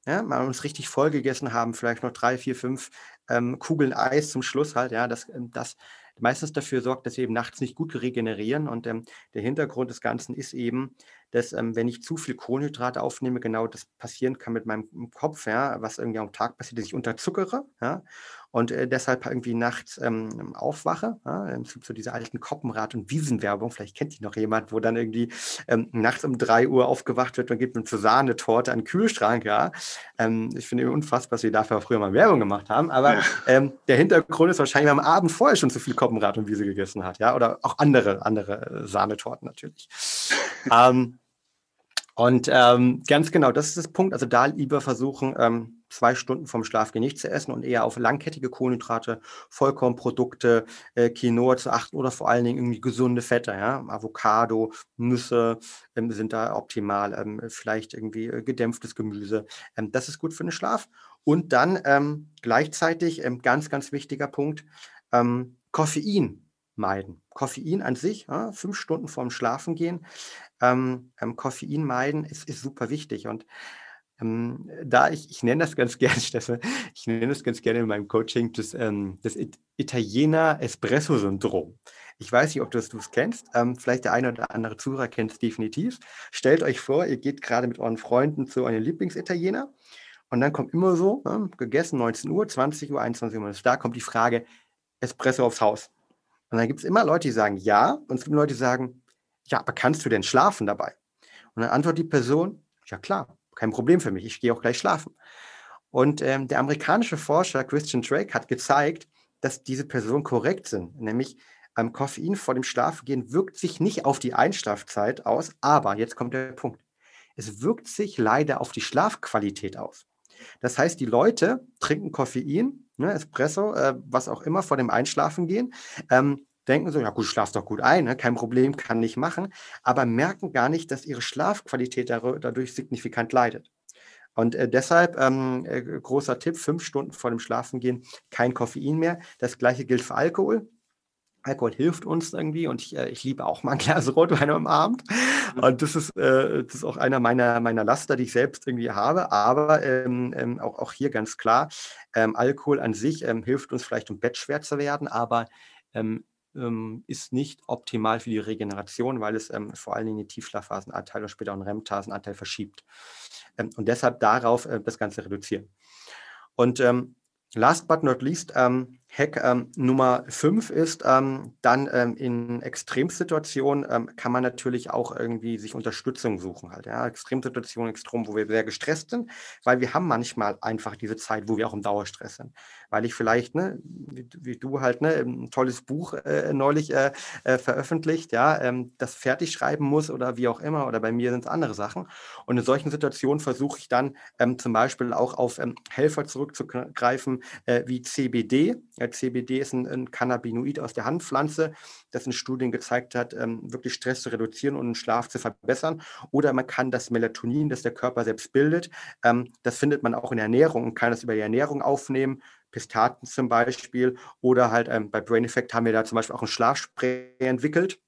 ja, mal uns richtig voll gegessen haben, vielleicht noch drei, vier, fünf ähm, Kugeln Eis zum Schluss halt, ja, das, ähm, das meistens dafür sorgt, dass wir eben nachts nicht gut regenerieren. Und ähm, der Hintergrund des Ganzen ist eben, dass ähm, wenn ich zu viel Kohlenhydrate aufnehme, genau das passieren kann mit meinem Kopf, ja, was irgendwie am Tag passiert, dass ich unterzuckere. Ja, und äh, deshalb irgendwie nachts ähm, aufwache. Ja? Es gibt so diese alten Koppenrad- und Wiesenwerbung, vielleicht kennt die noch jemand, wo dann irgendwie ähm, nachts um drei Uhr aufgewacht wird und gibt eine Sahnetorte an den Kühlschrank. Ja? Ähm, ich finde unfassbar, dass wir dafür früher mal Werbung gemacht haben, aber ja. Ähm, der Hintergrund ist wahrscheinlich, weil man am Abend vorher schon zu viel Koppenrad und Wiese gegessen hat, ja, oder auch andere, andere äh, Sahnetorten natürlich. ähm, und ähm, ganz genau, das ist das Punkt. Also da lieber versuchen, ähm, zwei Stunden vom Schlafgehen nicht zu essen und eher auf langkettige Kohlenhydrate, Vollkornprodukte, äh, Quinoa zu achten oder vor allen Dingen irgendwie gesunde Fette. Ja? Avocado, Nüsse ähm, sind da optimal. Ähm, vielleicht irgendwie äh, gedämpftes Gemüse. Ähm, das ist gut für den Schlaf. Und dann ähm, gleichzeitig, ähm, ganz, ganz wichtiger Punkt, ähm, Koffein meiden. Koffein an sich, ja, fünf Stunden vorm Schlafen gehen, ähm, Koffein meiden ist, ist super wichtig. Und ähm, da ich, ich nenne das ganz gerne, Steffen, ich nenne das ganz gerne in meinem Coaching das, ähm, das Italiener Espresso-Syndrom. Ich weiß nicht, ob du es kennst. Ähm, vielleicht der eine oder andere Zuhörer kennt es definitiv. Stellt euch vor, ihr geht gerade mit euren Freunden zu eurem Lieblingsitaliener und dann kommt immer so, ne, gegessen 19 Uhr, 20 Uhr, 21 Uhr, da kommt die Frage, Espresso aufs Haus. Und dann gibt es immer Leute, die sagen ja und es gibt Leute, die sagen, ja, aber kannst du denn schlafen dabei? Und dann antwortet die Person, ja klar, kein Problem für mich, ich gehe auch gleich schlafen. Und ähm, der amerikanische Forscher Christian Drake hat gezeigt, dass diese Personen korrekt sind, nämlich ähm, Koffein vor dem Schlafengehen wirkt sich nicht auf die Einschlafzeit aus, aber jetzt kommt der Punkt. Es wirkt sich leider auf die Schlafqualität aus. Das heißt, die Leute trinken Koffein, ne, Espresso, äh, was auch immer vor dem Einschlafengehen, ähm, denken so, ja gut, schlaf doch gut ein, ne? kein Problem, kann nicht machen, aber merken gar nicht, dass ihre Schlafqualität dadurch signifikant leidet. Und äh, deshalb ähm, äh, großer Tipp, fünf Stunden vor dem Schlafengehen kein Koffein mehr. Das gleiche gilt für Alkohol. Alkohol hilft uns irgendwie und ich, äh, ich liebe auch mal ein Glas Rotwein am Abend. Mhm. Und das ist, äh, das ist auch einer meiner, meiner Laster, die ich selbst irgendwie habe. Aber ähm, ähm, auch, auch hier ganz klar, ähm, Alkohol an sich ähm, hilft uns vielleicht, um Bett schwer zu werden, aber ähm, ist nicht optimal für die Regeneration, weil es ähm, vor allen Dingen den Tiefschlafphasenanteil und später auch einen REM-Phasenanteil verschiebt. Ähm, und deshalb darauf äh, das Ganze reduzieren. Und ähm, last but not least, ähm, Hack ähm, Nummer 5 ist, ähm, dann ähm, in Extremsituationen ähm, kann man natürlich auch irgendwie sich Unterstützung suchen. Halt, ja? Extremsituationen, Extrem, wo wir sehr gestresst sind, weil wir haben manchmal einfach diese Zeit, wo wir auch im Dauerstress sind. Weil ich vielleicht, ne, wie, wie du halt, ne, ein tolles Buch äh, neulich äh, äh, veröffentlicht, ja, ähm, das fertig schreiben muss oder wie auch immer, oder bei mir sind es andere Sachen. Und in solchen Situationen versuche ich dann ähm, zum Beispiel auch auf Helfer zurückzugreifen, äh, wie CBD CBD ist ein, ein, Cannabinoid aus der Handpflanze, das in Studien gezeigt hat, ähm, wirklich Stress zu reduzieren und den Schlaf zu verbessern. Oder man kann das Melatonin, das der Körper selbst bildet, ähm, das findet man auch in der Ernährung und kann das über die Ernährung aufnehmen. Pistaten zum Beispiel. Oder halt ähm, bei Brain Effect haben wir da zum Beispiel auch ein Schlafspray entwickelt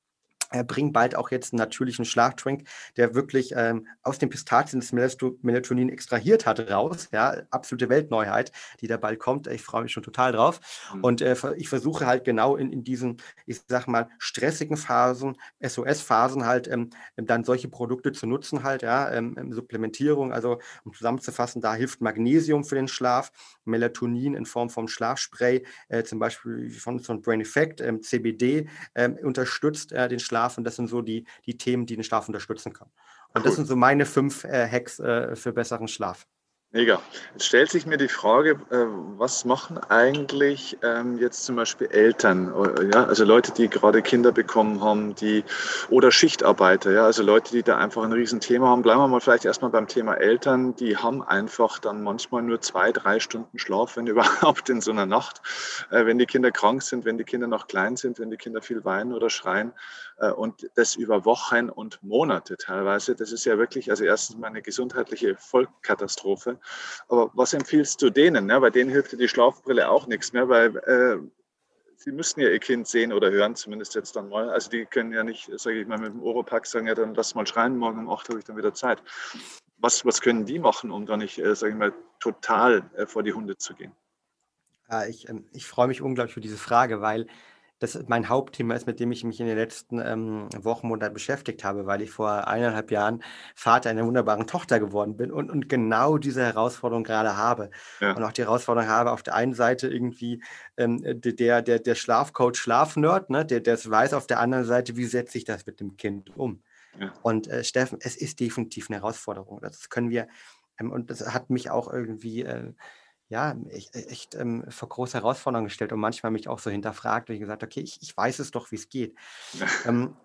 er bringt bald auch jetzt einen natürlichen Schlafdrink, der wirklich ähm, aus den Pistazien das Melatonin extrahiert hat, raus. Ja, absolute Weltneuheit, die da bald kommt. Ich freue mich schon total drauf. Mhm. Und äh, ich versuche halt genau in, in diesen, ich sag mal, stressigen Phasen, SOS-Phasen halt, ähm, dann solche Produkte zu nutzen halt, ja, ähm, ähm, Supplementierung, also um zusammenzufassen, da hilft Magnesium für den Schlaf, Melatonin in Form vom Schlafspray, äh, zum Beispiel von, von Brain Effect, ähm, CBD ähm, unterstützt äh, den Schlaf Schlaf und das sind so die, die Themen, die den Schlaf unterstützen können. Und cool. das sind so meine fünf äh, Hacks äh, für besseren Schlaf. Mega. Jetzt stellt sich mir die Frage, äh, was machen eigentlich ähm, jetzt zum Beispiel Eltern, äh, ja, also Leute, die gerade Kinder bekommen haben, die oder Schichtarbeiter, ja, also Leute, die da einfach ein Riesenthema haben. Bleiben wir mal vielleicht erstmal beim Thema Eltern, die haben einfach dann manchmal nur zwei, drei Stunden Schlaf, wenn überhaupt in so einer Nacht, äh, wenn die Kinder krank sind, wenn die Kinder noch klein sind, wenn die Kinder viel weinen oder schreien und das über Wochen und Monate teilweise. Das ist ja wirklich, also erstens mal eine gesundheitliche Vollkatastrophe. Aber was empfiehlst du denen? Ja, bei denen hilft dir die Schlafbrille auch nichts mehr, weil äh, sie müssen ja ihr Kind sehen oder hören, zumindest jetzt dann mal. Also die können ja nicht, sage ich mal, mit dem Oropack sagen, ja, dann lass mal schreien, morgen um 8 habe ich dann wieder Zeit. Was, was können die machen, um da nicht, äh, sage ich mal, total äh, vor die Hunde zu gehen? Ja, ich, ähm, ich freue mich unglaublich für diese Frage, weil das mein Hauptthema ist, mit dem ich mich in den letzten ähm, Wochen, Monaten beschäftigt habe, weil ich vor eineinhalb Jahren Vater einer wunderbaren Tochter geworden bin und, und genau diese Herausforderung gerade habe. Ja. Und auch die Herausforderung habe, auf der einen Seite irgendwie ähm, der, der, der Schlafcoach, Schlafnerd, ne, der es weiß, auf der anderen Seite, wie setze ich das mit dem Kind um? Ja. Und äh, Steffen, es ist definitiv eine Herausforderung. Das können wir, ähm, und das hat mich auch irgendwie. Äh, ja, echt, e, echt ähm, vor große Herausforderungen gestellt und manchmal mich auch so hinterfragt und ich gesagt, okay, ich, ich weiß es doch, wie es geht. ähm,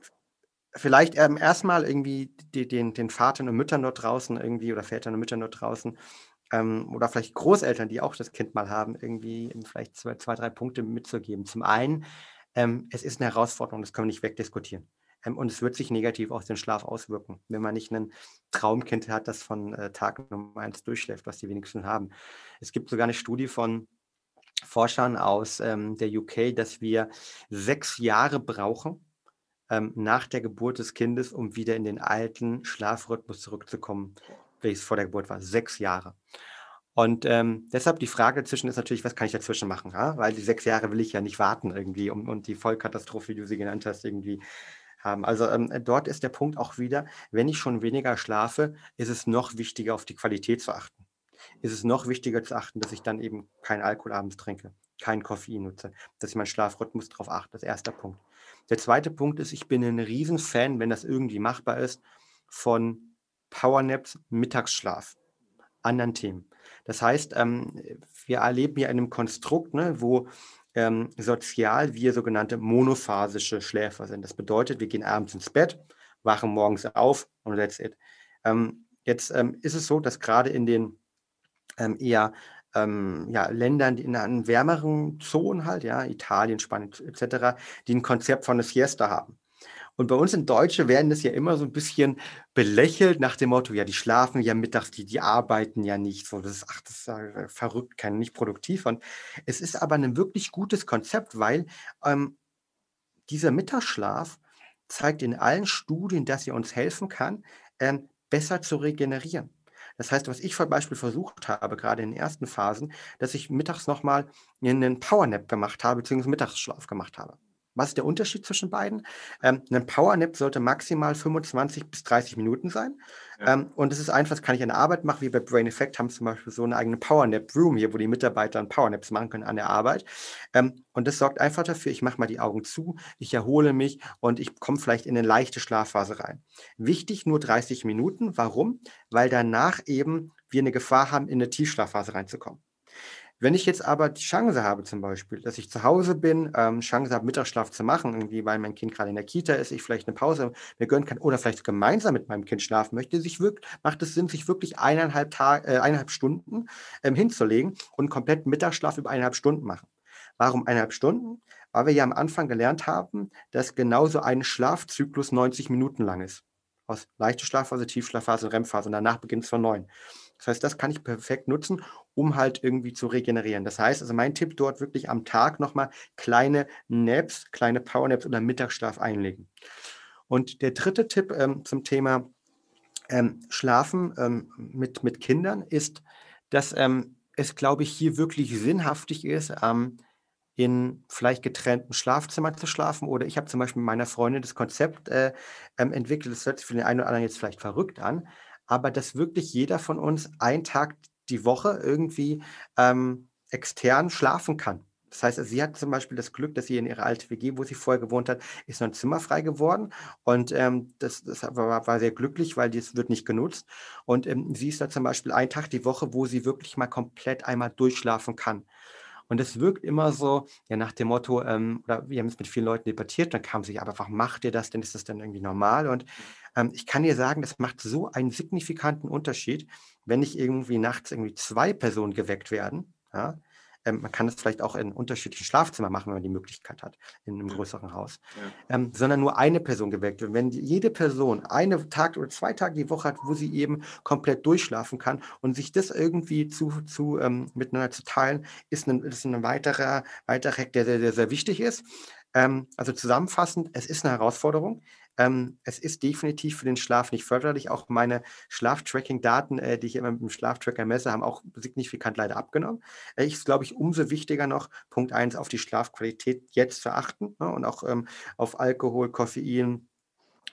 vielleicht ähm, erstmal irgendwie die, den, den Vatern und Müttern dort draußen irgendwie oder Vätern und Müttern dort draußen ähm, oder vielleicht Großeltern, die auch das Kind mal haben, irgendwie vielleicht zwei, zwei drei Punkte mitzugeben. Zum einen, ähm, es ist eine Herausforderung, das können wir nicht wegdiskutieren. Ähm, und es wird sich negativ auf den Schlaf auswirken, wenn man nicht ein Traumkind hat, das von äh, Tag Nummer eins durchschläft, was die wenigsten haben. Es gibt sogar eine Studie von Forschern aus ähm, der UK, dass wir sechs Jahre brauchen ähm, nach der Geburt des Kindes, um wieder in den alten Schlafrhythmus zurückzukommen, welches vor der Geburt war. Sechs Jahre. Und ähm, deshalb die Frage dazwischen ist natürlich, was kann ich dazwischen machen? Ja? Weil die sechs Jahre will ich ja nicht warten irgendwie um, und die Vollkatastrophe, wie du sie genannt hast, irgendwie haben. Also ähm, dort ist der Punkt auch wieder, wenn ich schon weniger schlafe, ist es noch wichtiger, auf die Qualität zu achten. Ist es noch wichtiger zu achten, dass ich dann eben keinen Alkohol abends trinke, kein Koffein nutze, dass ich meinen Schlafrhythmus darauf achte. Das ist erster Punkt. Der zweite Punkt ist, ich bin ein Riesenfan, wenn das irgendwie machbar ist, von Powernaps, Mittagsschlaf, anderen Themen. Das heißt, ähm, wir erleben in einem Konstrukt, ne, wo ähm, sozial wir sogenannte monophasische Schläfer sind. Das bedeutet, wir gehen abends ins Bett, wachen morgens auf und that's it. Ähm, jetzt ähm, ist es so, dass gerade in den ähm, eher ähm, ja, Ländern, die in einen wärmeren Zonen halt, ja, Italien, Spanien etc., die ein Konzept von einer Siesta haben. Und bei uns in Deutsche werden das ja immer so ein bisschen belächelt nach dem Motto, ja, die schlafen ja mittags, die, die arbeiten ja nicht. So, das ist, ach, das ist ja verrückt, kein, nicht produktiv. Und es ist aber ein wirklich gutes Konzept, weil ähm, dieser Mittagsschlaf zeigt in allen Studien, dass er uns helfen kann, ähm, besser zu regenerieren. Das heißt, was ich zum Beispiel versucht habe, gerade in den ersten Phasen, dass ich mittags nochmal einen Powernap gemacht habe, beziehungsweise Mittagsschlaf gemacht habe. Was ist der Unterschied zwischen beiden? Ähm, ein Powernap sollte maximal 25 bis 30 Minuten sein. Ja. Ähm, und es ist einfach, das kann ich an der Arbeit machen, wie bei Brain Effect haben zum Beispiel so eine eigene Powernap Room hier, wo die Mitarbeiter Powernaps machen können an der Arbeit. Ähm, und das sorgt einfach dafür, ich mache mal die Augen zu, ich erhole mich und ich komme vielleicht in eine leichte Schlafphase rein. Wichtig nur 30 Minuten. Warum? Weil danach eben wir eine Gefahr haben, in eine Tiefschlafphase reinzukommen. Wenn ich jetzt aber die Chance habe, zum Beispiel, dass ich zu Hause bin, ähm, Chance habe, Mittagsschlaf zu machen, irgendwie, weil mein Kind gerade in der Kita ist, ich vielleicht eine Pause mir gönnen kann oder vielleicht gemeinsam mit meinem Kind schlafen möchte, sich wirklich, macht es Sinn, sich wirklich eineinhalb, Tag, äh, eineinhalb Stunden ähm, hinzulegen und komplett Mittagsschlaf über eineinhalb Stunden machen. Warum eineinhalb Stunden? Weil wir ja am Anfang gelernt haben, dass genauso ein Schlafzyklus 90 Minuten lang ist. Aus leichte Schlafphase, Tiefschlafphase, REM-Phase und danach beginnt es von neun. Das heißt, das kann ich perfekt nutzen, um halt irgendwie zu regenerieren. Das heißt, also mein Tipp dort wirklich am Tag nochmal kleine Naps, kleine Powernaps oder Mittagsschlaf einlegen. Und der dritte Tipp ähm, zum Thema ähm, Schlafen ähm, mit, mit Kindern ist, dass ähm, es, glaube ich, hier wirklich sinnhaftig ist, ähm, in vielleicht getrennten Schlafzimmern zu schlafen. Oder ich habe zum Beispiel mit meiner Freundin das Konzept äh, ähm, entwickelt, das hört sich für den einen oder anderen jetzt vielleicht verrückt an, aber dass wirklich jeder von uns einen Tag die Woche irgendwie ähm, extern schlafen kann. Das heißt, sie hat zum Beispiel das Glück, dass sie in ihrer alten WG, wo sie vorher gewohnt hat, ist noch ein Zimmer frei geworden. Und ähm, das, das war, war, sehr glücklich, weil das wird nicht genutzt. Und ähm, sie ist da zum Beispiel einen Tag die Woche, wo sie wirklich mal komplett einmal durchschlafen kann. Und es wirkt immer so, ja, nach dem Motto, ähm, oder wir haben es mit vielen Leuten debattiert, dann kam sich, aber warum macht ihr das denn? Ist das denn irgendwie normal? Und ähm, ich kann dir sagen, das macht so einen signifikanten Unterschied, wenn nicht irgendwie nachts irgendwie zwei Personen geweckt werden. Ja? Ähm, man kann es vielleicht auch in unterschiedlichen Schlafzimmern machen, wenn man die Möglichkeit hat, in einem größeren Haus. Ja. Ähm, sondern nur eine Person geweckt wird. Wenn die, jede Person einen Tag oder zwei Tage die Woche hat, wo sie eben komplett durchschlafen kann und sich das irgendwie zu, zu ähm, miteinander zu teilen, ist ein, ist ein weiterer, weiterer Hack, der sehr, sehr, sehr wichtig ist. Ähm, also zusammenfassend, es ist eine Herausforderung. Ähm, es ist definitiv für den Schlaf nicht förderlich. Auch meine Schlaftracking-Daten, äh, die ich immer mit dem Schlaftracker messe, haben auch signifikant leider abgenommen. Äh, ist, glaube ich, umso wichtiger noch, Punkt 1, auf die Schlafqualität jetzt zu achten ne? und auch ähm, auf Alkohol, Koffein,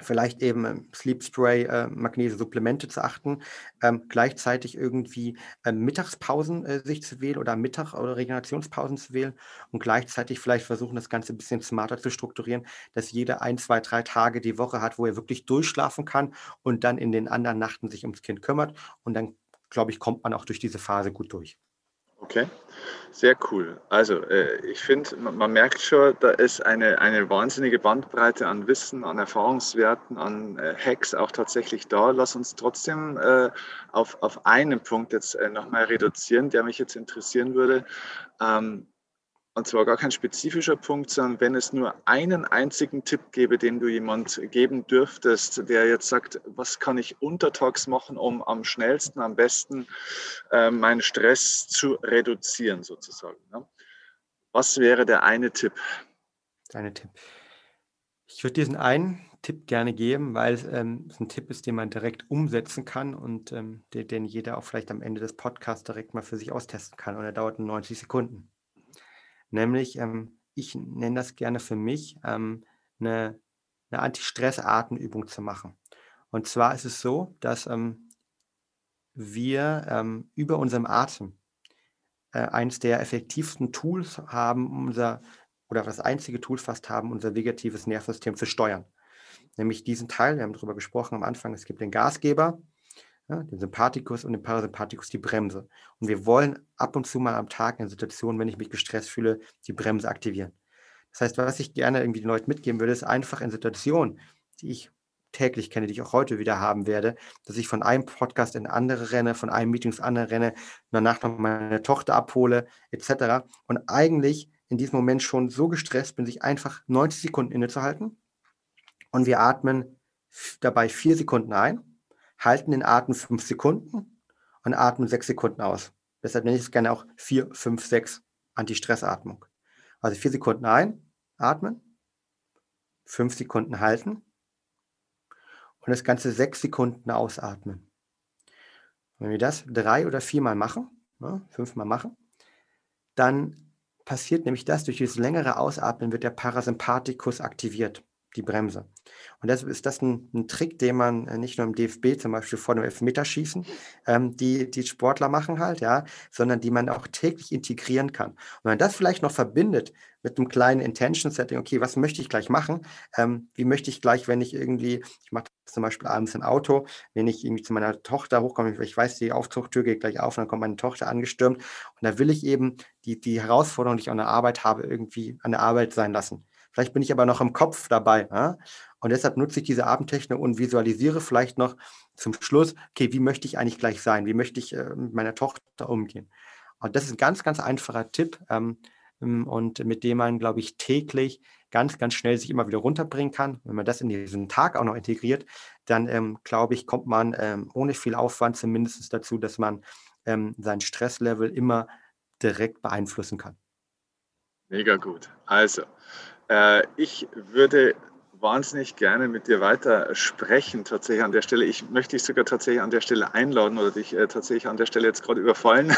vielleicht eben ähm, Sleep Spray, äh, Magnesium-Supplemente zu achten, ähm, gleichzeitig irgendwie ähm, Mittagspausen äh, sich zu wählen oder Mittag- oder Regenerationspausen zu wählen und gleichzeitig vielleicht versuchen, das Ganze ein bisschen smarter zu strukturieren, dass jeder ein, zwei, drei Tage die Woche hat, wo er wirklich durchschlafen kann und dann in den anderen Nachten sich ums Kind kümmert und dann, glaube ich, kommt man auch durch diese Phase gut durch. Okay, sehr cool. Also äh, ich finde, man, man, merkt schon, da ist eine, eine wahnsinnige Bandbreite an Wissen, an Erfahrungswerten, an äh, Hacks auch tatsächlich da. Lass uns trotzdem äh, auf, auf einen Punkt jetzt äh, nochmal reduzieren, der mich jetzt interessieren würde. Ähm, und zwar gar kein spezifischer Punkt, sondern wenn es nur einen einzigen Tipp gäbe, den du jemand geben dürftest, der jetzt sagt, was kann ich untertags machen, um am schnellsten, am besten äh, meinen Stress zu reduzieren, sozusagen. Ne? Was wäre der eine Tipp? Deine Tipp. Ich würde diesen einen Tipp gerne geben, weil es ähm, ein Tipp ist, den man direkt umsetzen kann und ähm, den, den jeder auch vielleicht am Ende des Podcasts direkt mal für sich austesten kann. Und er dauert nur 90 Sekunden. Nämlich, ähm, ich nenne das gerne für mich, ähm, eine, eine Anti-Stress-Atemübung zu machen. Und zwar ist es so, dass ähm, wir ähm, über unserem Atem äh, eines der effektivsten Tools haben, unser, oder das einzige Tool fast haben, unser vegetives Nervensystem zu steuern. Nämlich diesen Teil, wir haben darüber gesprochen am Anfang, es gibt den Gasgeber, ja, den Sympathikus und den Parasympathikus die Bremse. Und wir wollen ab und zu mal am Tag in Situationen, wenn ich mich gestresst fühle, die Bremse aktivieren. Das heißt, was ich gerne irgendwie den Leuten mitgeben würde, ist einfach in Situationen, die ich täglich kenne, die ich auch heute wieder haben werde, dass ich von einem Podcast in andere renne, von einem Meeting ins andere renne, danach noch meine Tochter abhole, etc. Und eigentlich in diesem Moment schon so gestresst bin, sich einfach 90 Sekunden innezuhalten und wir atmen dabei vier Sekunden ein halten den Atem fünf Sekunden und atmen sechs Sekunden aus. Deshalb nenne ich es gerne auch 4, 5, 6 Anti-Stress-Atmung. Also vier Sekunden ein, atmen, fünf Sekunden halten und das Ganze sechs Sekunden ausatmen. Wenn wir das drei oder viermal machen, ne, fünfmal machen, dann passiert nämlich das, durch dieses längere Ausatmen wird der Parasympathikus aktiviert die Bremse. Und deshalb ist das ein, ein, Trick, den man äh, nicht nur im DFB zum Beispiel vor dem Elfmeterschießen, ähm, die, die Sportler machen halt, ja, sondern die man auch täglich integrieren kann. Und wenn man das vielleicht noch verbindet mit einem kleinen Intention-Setting, okay, was möchte ich gleich machen? Ähm, wie möchte ich gleich, wenn ich irgendwie, ich mache zum Beispiel abends im Auto, wenn ich irgendwie zu meiner Tochter hochkomme, ich weiß, die Aufzuchttür geht gleich auf und dann kommt meine Tochter angestürmt und da will ich eben die, die Herausforderung, die ich an der Arbeit habe, irgendwie an der Arbeit sein lassen. Vielleicht bin ich aber noch im Kopf dabei. Ja? Und deshalb nutze ich diese Abendtechnik und visualisiere vielleicht noch zum Schluss, okay, wie möchte ich eigentlich gleich sein? Wie möchte ich äh, mit meiner Tochter umgehen? Und das ist ein ganz, ganz einfacher Tipp ähm, ähm, und mit dem man, glaube ich, täglich ganz, ganz schnell sich immer wieder runterbringen kann. Wenn man das in diesen Tag auch noch integriert, dann, ähm, glaube ich, kommt man ähm, ohne viel Aufwand zumindest dazu, dass man ähm, sein Stresslevel immer direkt beeinflussen kann. Mega gut. Also, äh, ich würde wahnsinnig gerne mit dir weiter sprechen, tatsächlich an der Stelle. Ich möchte dich sogar tatsächlich an der Stelle einladen oder dich äh, tatsächlich an der Stelle jetzt gerade überfallen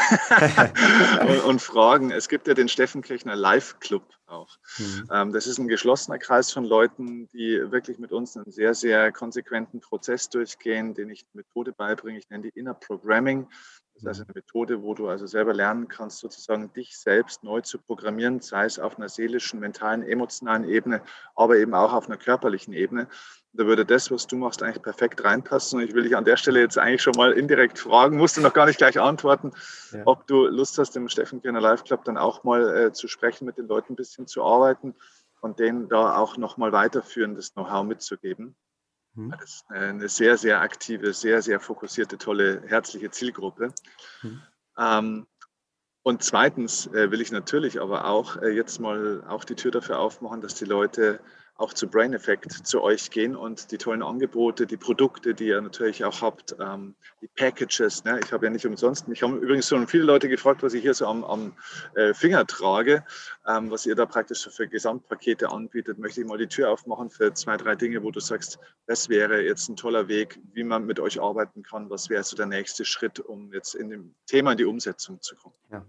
und, und, fragen. Es gibt ja den Steffen Kirchner Live Club auch. Mhm. Ähm, das ist ein geschlossener Kreis von Leuten, die wirklich mit uns einen sehr, sehr konsequenten Prozess durchgehen, den ich Methode beibringe. Ich nenne die Inner Programming. Das ist also eine Methode, wo du also selber lernen kannst, sozusagen dich selbst neu zu programmieren, sei es auf einer seelischen, mentalen, emotionalen Ebene, aber eben auch auf einer körperlichen Ebene. Da würde das, was du machst, eigentlich perfekt reinpassen. Und ich will dich an der Stelle jetzt eigentlich schon mal indirekt fragen, musst du noch gar nicht gleich antworten, ja. ob du Lust hast, im Steffen Kirner Live Club dann auch mal äh, zu sprechen, mit den Leuten ein bisschen zu arbeiten und denen da auch nochmal weiterführendes Know-how mitzugeben. Mhm. Das ist eine sehr, sehr aktive, sehr, sehr fokussierte, tolle, herzliche Zielgruppe. Mhm. Ähm, und zweitens äh, will ich natürlich aber auch äh, jetzt mal auch die Tür dafür aufmachen, dass die Leute auch zu Brain Effect zu euch gehen und die tollen Angebote, die Produkte, die ihr natürlich auch habt, ähm, die Packages. Ne? Ich habe ja nicht umsonst, mich haben übrigens schon viele Leute gefragt, was ich hier so am, am äh, Finger trage, ähm, was ihr da praktisch für Gesamtpakete anbietet. Möchte ich mal die Tür aufmachen für zwei, drei Dinge, wo du sagst, das wäre jetzt ein toller Weg, wie man mit euch arbeiten kann. Was wäre so der nächste Schritt, um jetzt in dem Thema in die Umsetzung zu kommen? Ja.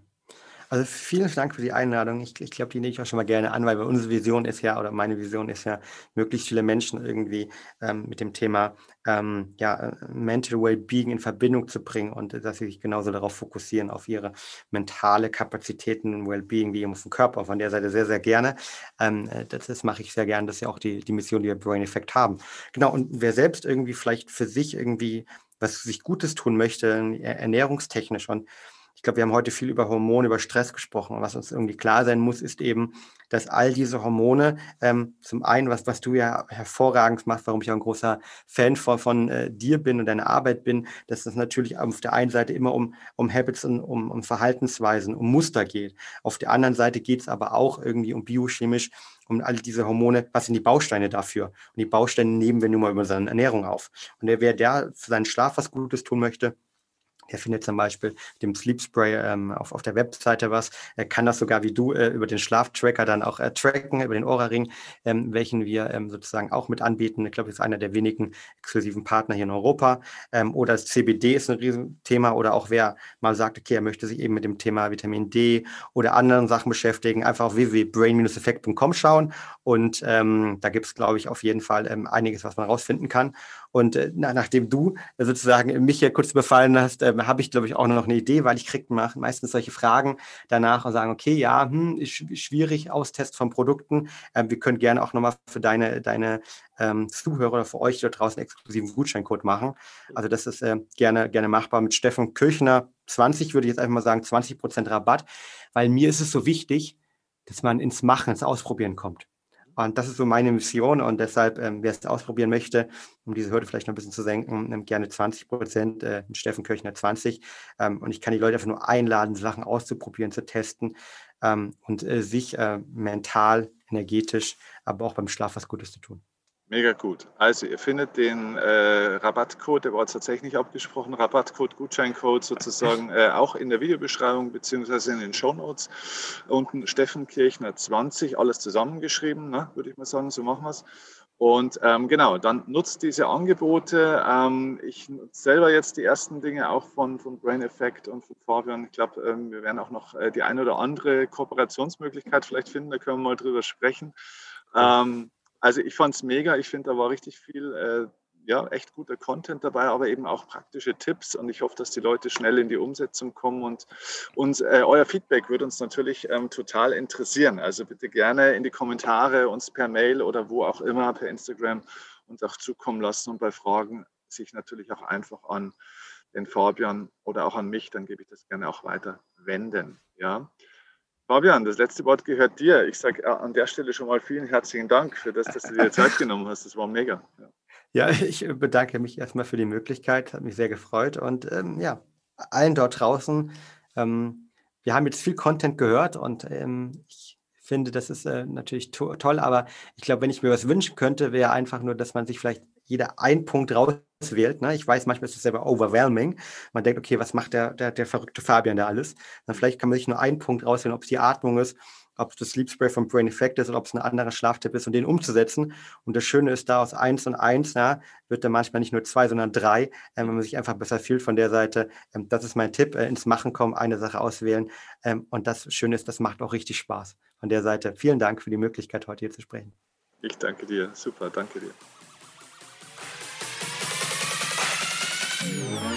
Also vielen Dank für die Einladung. Ich, ich glaube, die nehme ich auch schon mal gerne an, weil unsere Vision ist ja, oder meine Vision ist ja, möglichst viele Menschen irgendwie ähm, mit dem Thema ähm, ja, Mental Wellbeing in Verbindung zu bringen und äh, dass sie sich genauso darauf fokussieren, auf ihre mentale Kapazitäten und Wellbeing wie auf den Körper. Von der Seite sehr, sehr gerne. Ähm, äh, das, das mache ich sehr gerne. Das ist ja auch die, die Mission, die wir Brain Effect haben. Genau, und wer selbst irgendwie vielleicht für sich irgendwie was sich Gutes tun möchte, ernährungstechnisch und ich glaube, wir haben heute viel über Hormone, über Stress gesprochen. Und was uns irgendwie klar sein muss, ist eben, dass all diese Hormone, ähm, zum einen, was, was du ja hervorragend machst, warum ich auch ein großer Fan von, von äh, dir bin und deiner Arbeit bin, dass das natürlich auf der einen Seite immer um, um Habits und um, um Verhaltensweisen, um Muster geht. Auf der anderen Seite geht es aber auch irgendwie um biochemisch, um all diese Hormone, was sind die Bausteine dafür? Und die Bausteine nehmen wir nun mal über seine Ernährung auf. Und wer der für seinen Schlaf was Gutes tun möchte, er findet zum Beispiel dem Sleep Spray ähm, auf, auf der Webseite was. Er kann das sogar wie du äh, über den Schlaftracker dann auch äh, tracken, über den Aura-Ring, ähm, welchen wir ähm, sozusagen auch mit anbieten. Ich glaube, das ist einer der wenigen exklusiven Partner hier in Europa. Ähm, oder das CBD ist ein Riesenthema. Oder auch wer mal sagt, okay, er möchte sich eben mit dem Thema Vitamin D oder anderen Sachen beschäftigen, einfach auf www.brain-effekt.com schauen. Und ähm, da gibt es, glaube ich, auf jeden Fall ähm, einiges, was man rausfinden kann. Und äh, nachdem du äh, sozusagen mich hier kurz befallen hast, äh, habe ich, glaube ich, auch noch eine Idee, weil ich kriege meistens solche Fragen danach und sagen, okay, ja, hm, ist schwierig, Austest von Produkten. Ähm, wir können gerne auch nochmal für deine, deine ähm, Zuhörer oder für euch da draußen exklusiven Gutscheincode machen. Also das ist äh, gerne, gerne machbar. Mit Steffen Kirchner 20 würde ich jetzt einfach mal sagen, 20% Rabatt, weil mir ist es so wichtig, dass man ins Machen, ins Ausprobieren kommt. Und das ist so meine Mission und deshalb, ähm, wer es ausprobieren möchte, um diese Hürde vielleicht noch ein bisschen zu senken, nimmt gerne 20 Prozent, äh, Steffen Kirchner 20. Ähm, und ich kann die Leute einfach nur einladen, Sachen auszuprobieren, zu testen ähm, und äh, sich äh, mental, energetisch, aber auch beim Schlaf was Gutes zu tun. Mega gut. Also ihr findet den äh, Rabattcode, der war jetzt tatsächlich nicht abgesprochen, Rabattcode, Gutscheincode sozusagen äh, auch in der Videobeschreibung beziehungsweise in den Shownotes. Unten Steffen Kirchner 20, alles zusammengeschrieben, ne, würde ich mal sagen, so machen wir es. Und ähm, genau, dann nutzt diese Angebote. Ähm, ich nutze selber jetzt die ersten Dinge auch von, von Brain Effect und von Fabian. Ich glaube, ähm, wir werden auch noch äh, die eine oder andere Kooperationsmöglichkeit vielleicht finden, da können wir mal drüber sprechen. Ähm, also ich fand es mega. Ich finde, da war richtig viel, äh, ja, echt guter Content dabei, aber eben auch praktische Tipps. Und ich hoffe, dass die Leute schnell in die Umsetzung kommen. Und, und äh, euer Feedback würde uns natürlich ähm, total interessieren. Also bitte gerne in die Kommentare, uns per Mail oder wo auch immer, per Instagram uns auch zukommen lassen. Und bei Fragen sich natürlich auch einfach an den Fabian oder auch an mich, dann gebe ich das gerne auch weiter wenden. Ja. Fabian, das letzte Wort gehört dir. Ich sage äh, an der Stelle schon mal vielen herzlichen Dank für das, dass du dir Zeit genommen hast. Das war mega. Ja. ja, ich bedanke mich erstmal für die Möglichkeit. Hat mich sehr gefreut. Und ähm, ja, allen dort draußen. Ähm, wir haben jetzt viel Content gehört und ähm, ich finde, das ist äh, natürlich to toll. Aber ich glaube, wenn ich mir was wünschen könnte, wäre einfach nur, dass man sich vielleicht jeder einen Punkt rauswählt. Ne? Ich weiß, manchmal ist es selber overwhelming. Man denkt, okay, was macht der, der, der verrückte Fabian da alles? Dann vielleicht kann man sich nur einen Punkt rauswählen, ob es die Atmung ist, ob es das Sleep Spray vom Brain Effect ist oder ob es ein anderer Schlaftipp ist und den umzusetzen. Und das Schöne ist, da aus eins und eins ja, wird dann manchmal nicht nur zwei, sondern drei, äh, wenn man sich einfach besser fühlt von der Seite. Ähm, das ist mein Tipp, äh, ins Machen kommen, eine Sache auswählen. Ähm, und das Schöne ist, das macht auch richtig Spaß. Von der Seite vielen Dank für die Möglichkeit, heute hier zu sprechen. Ich danke dir. Super, danke dir. Bye.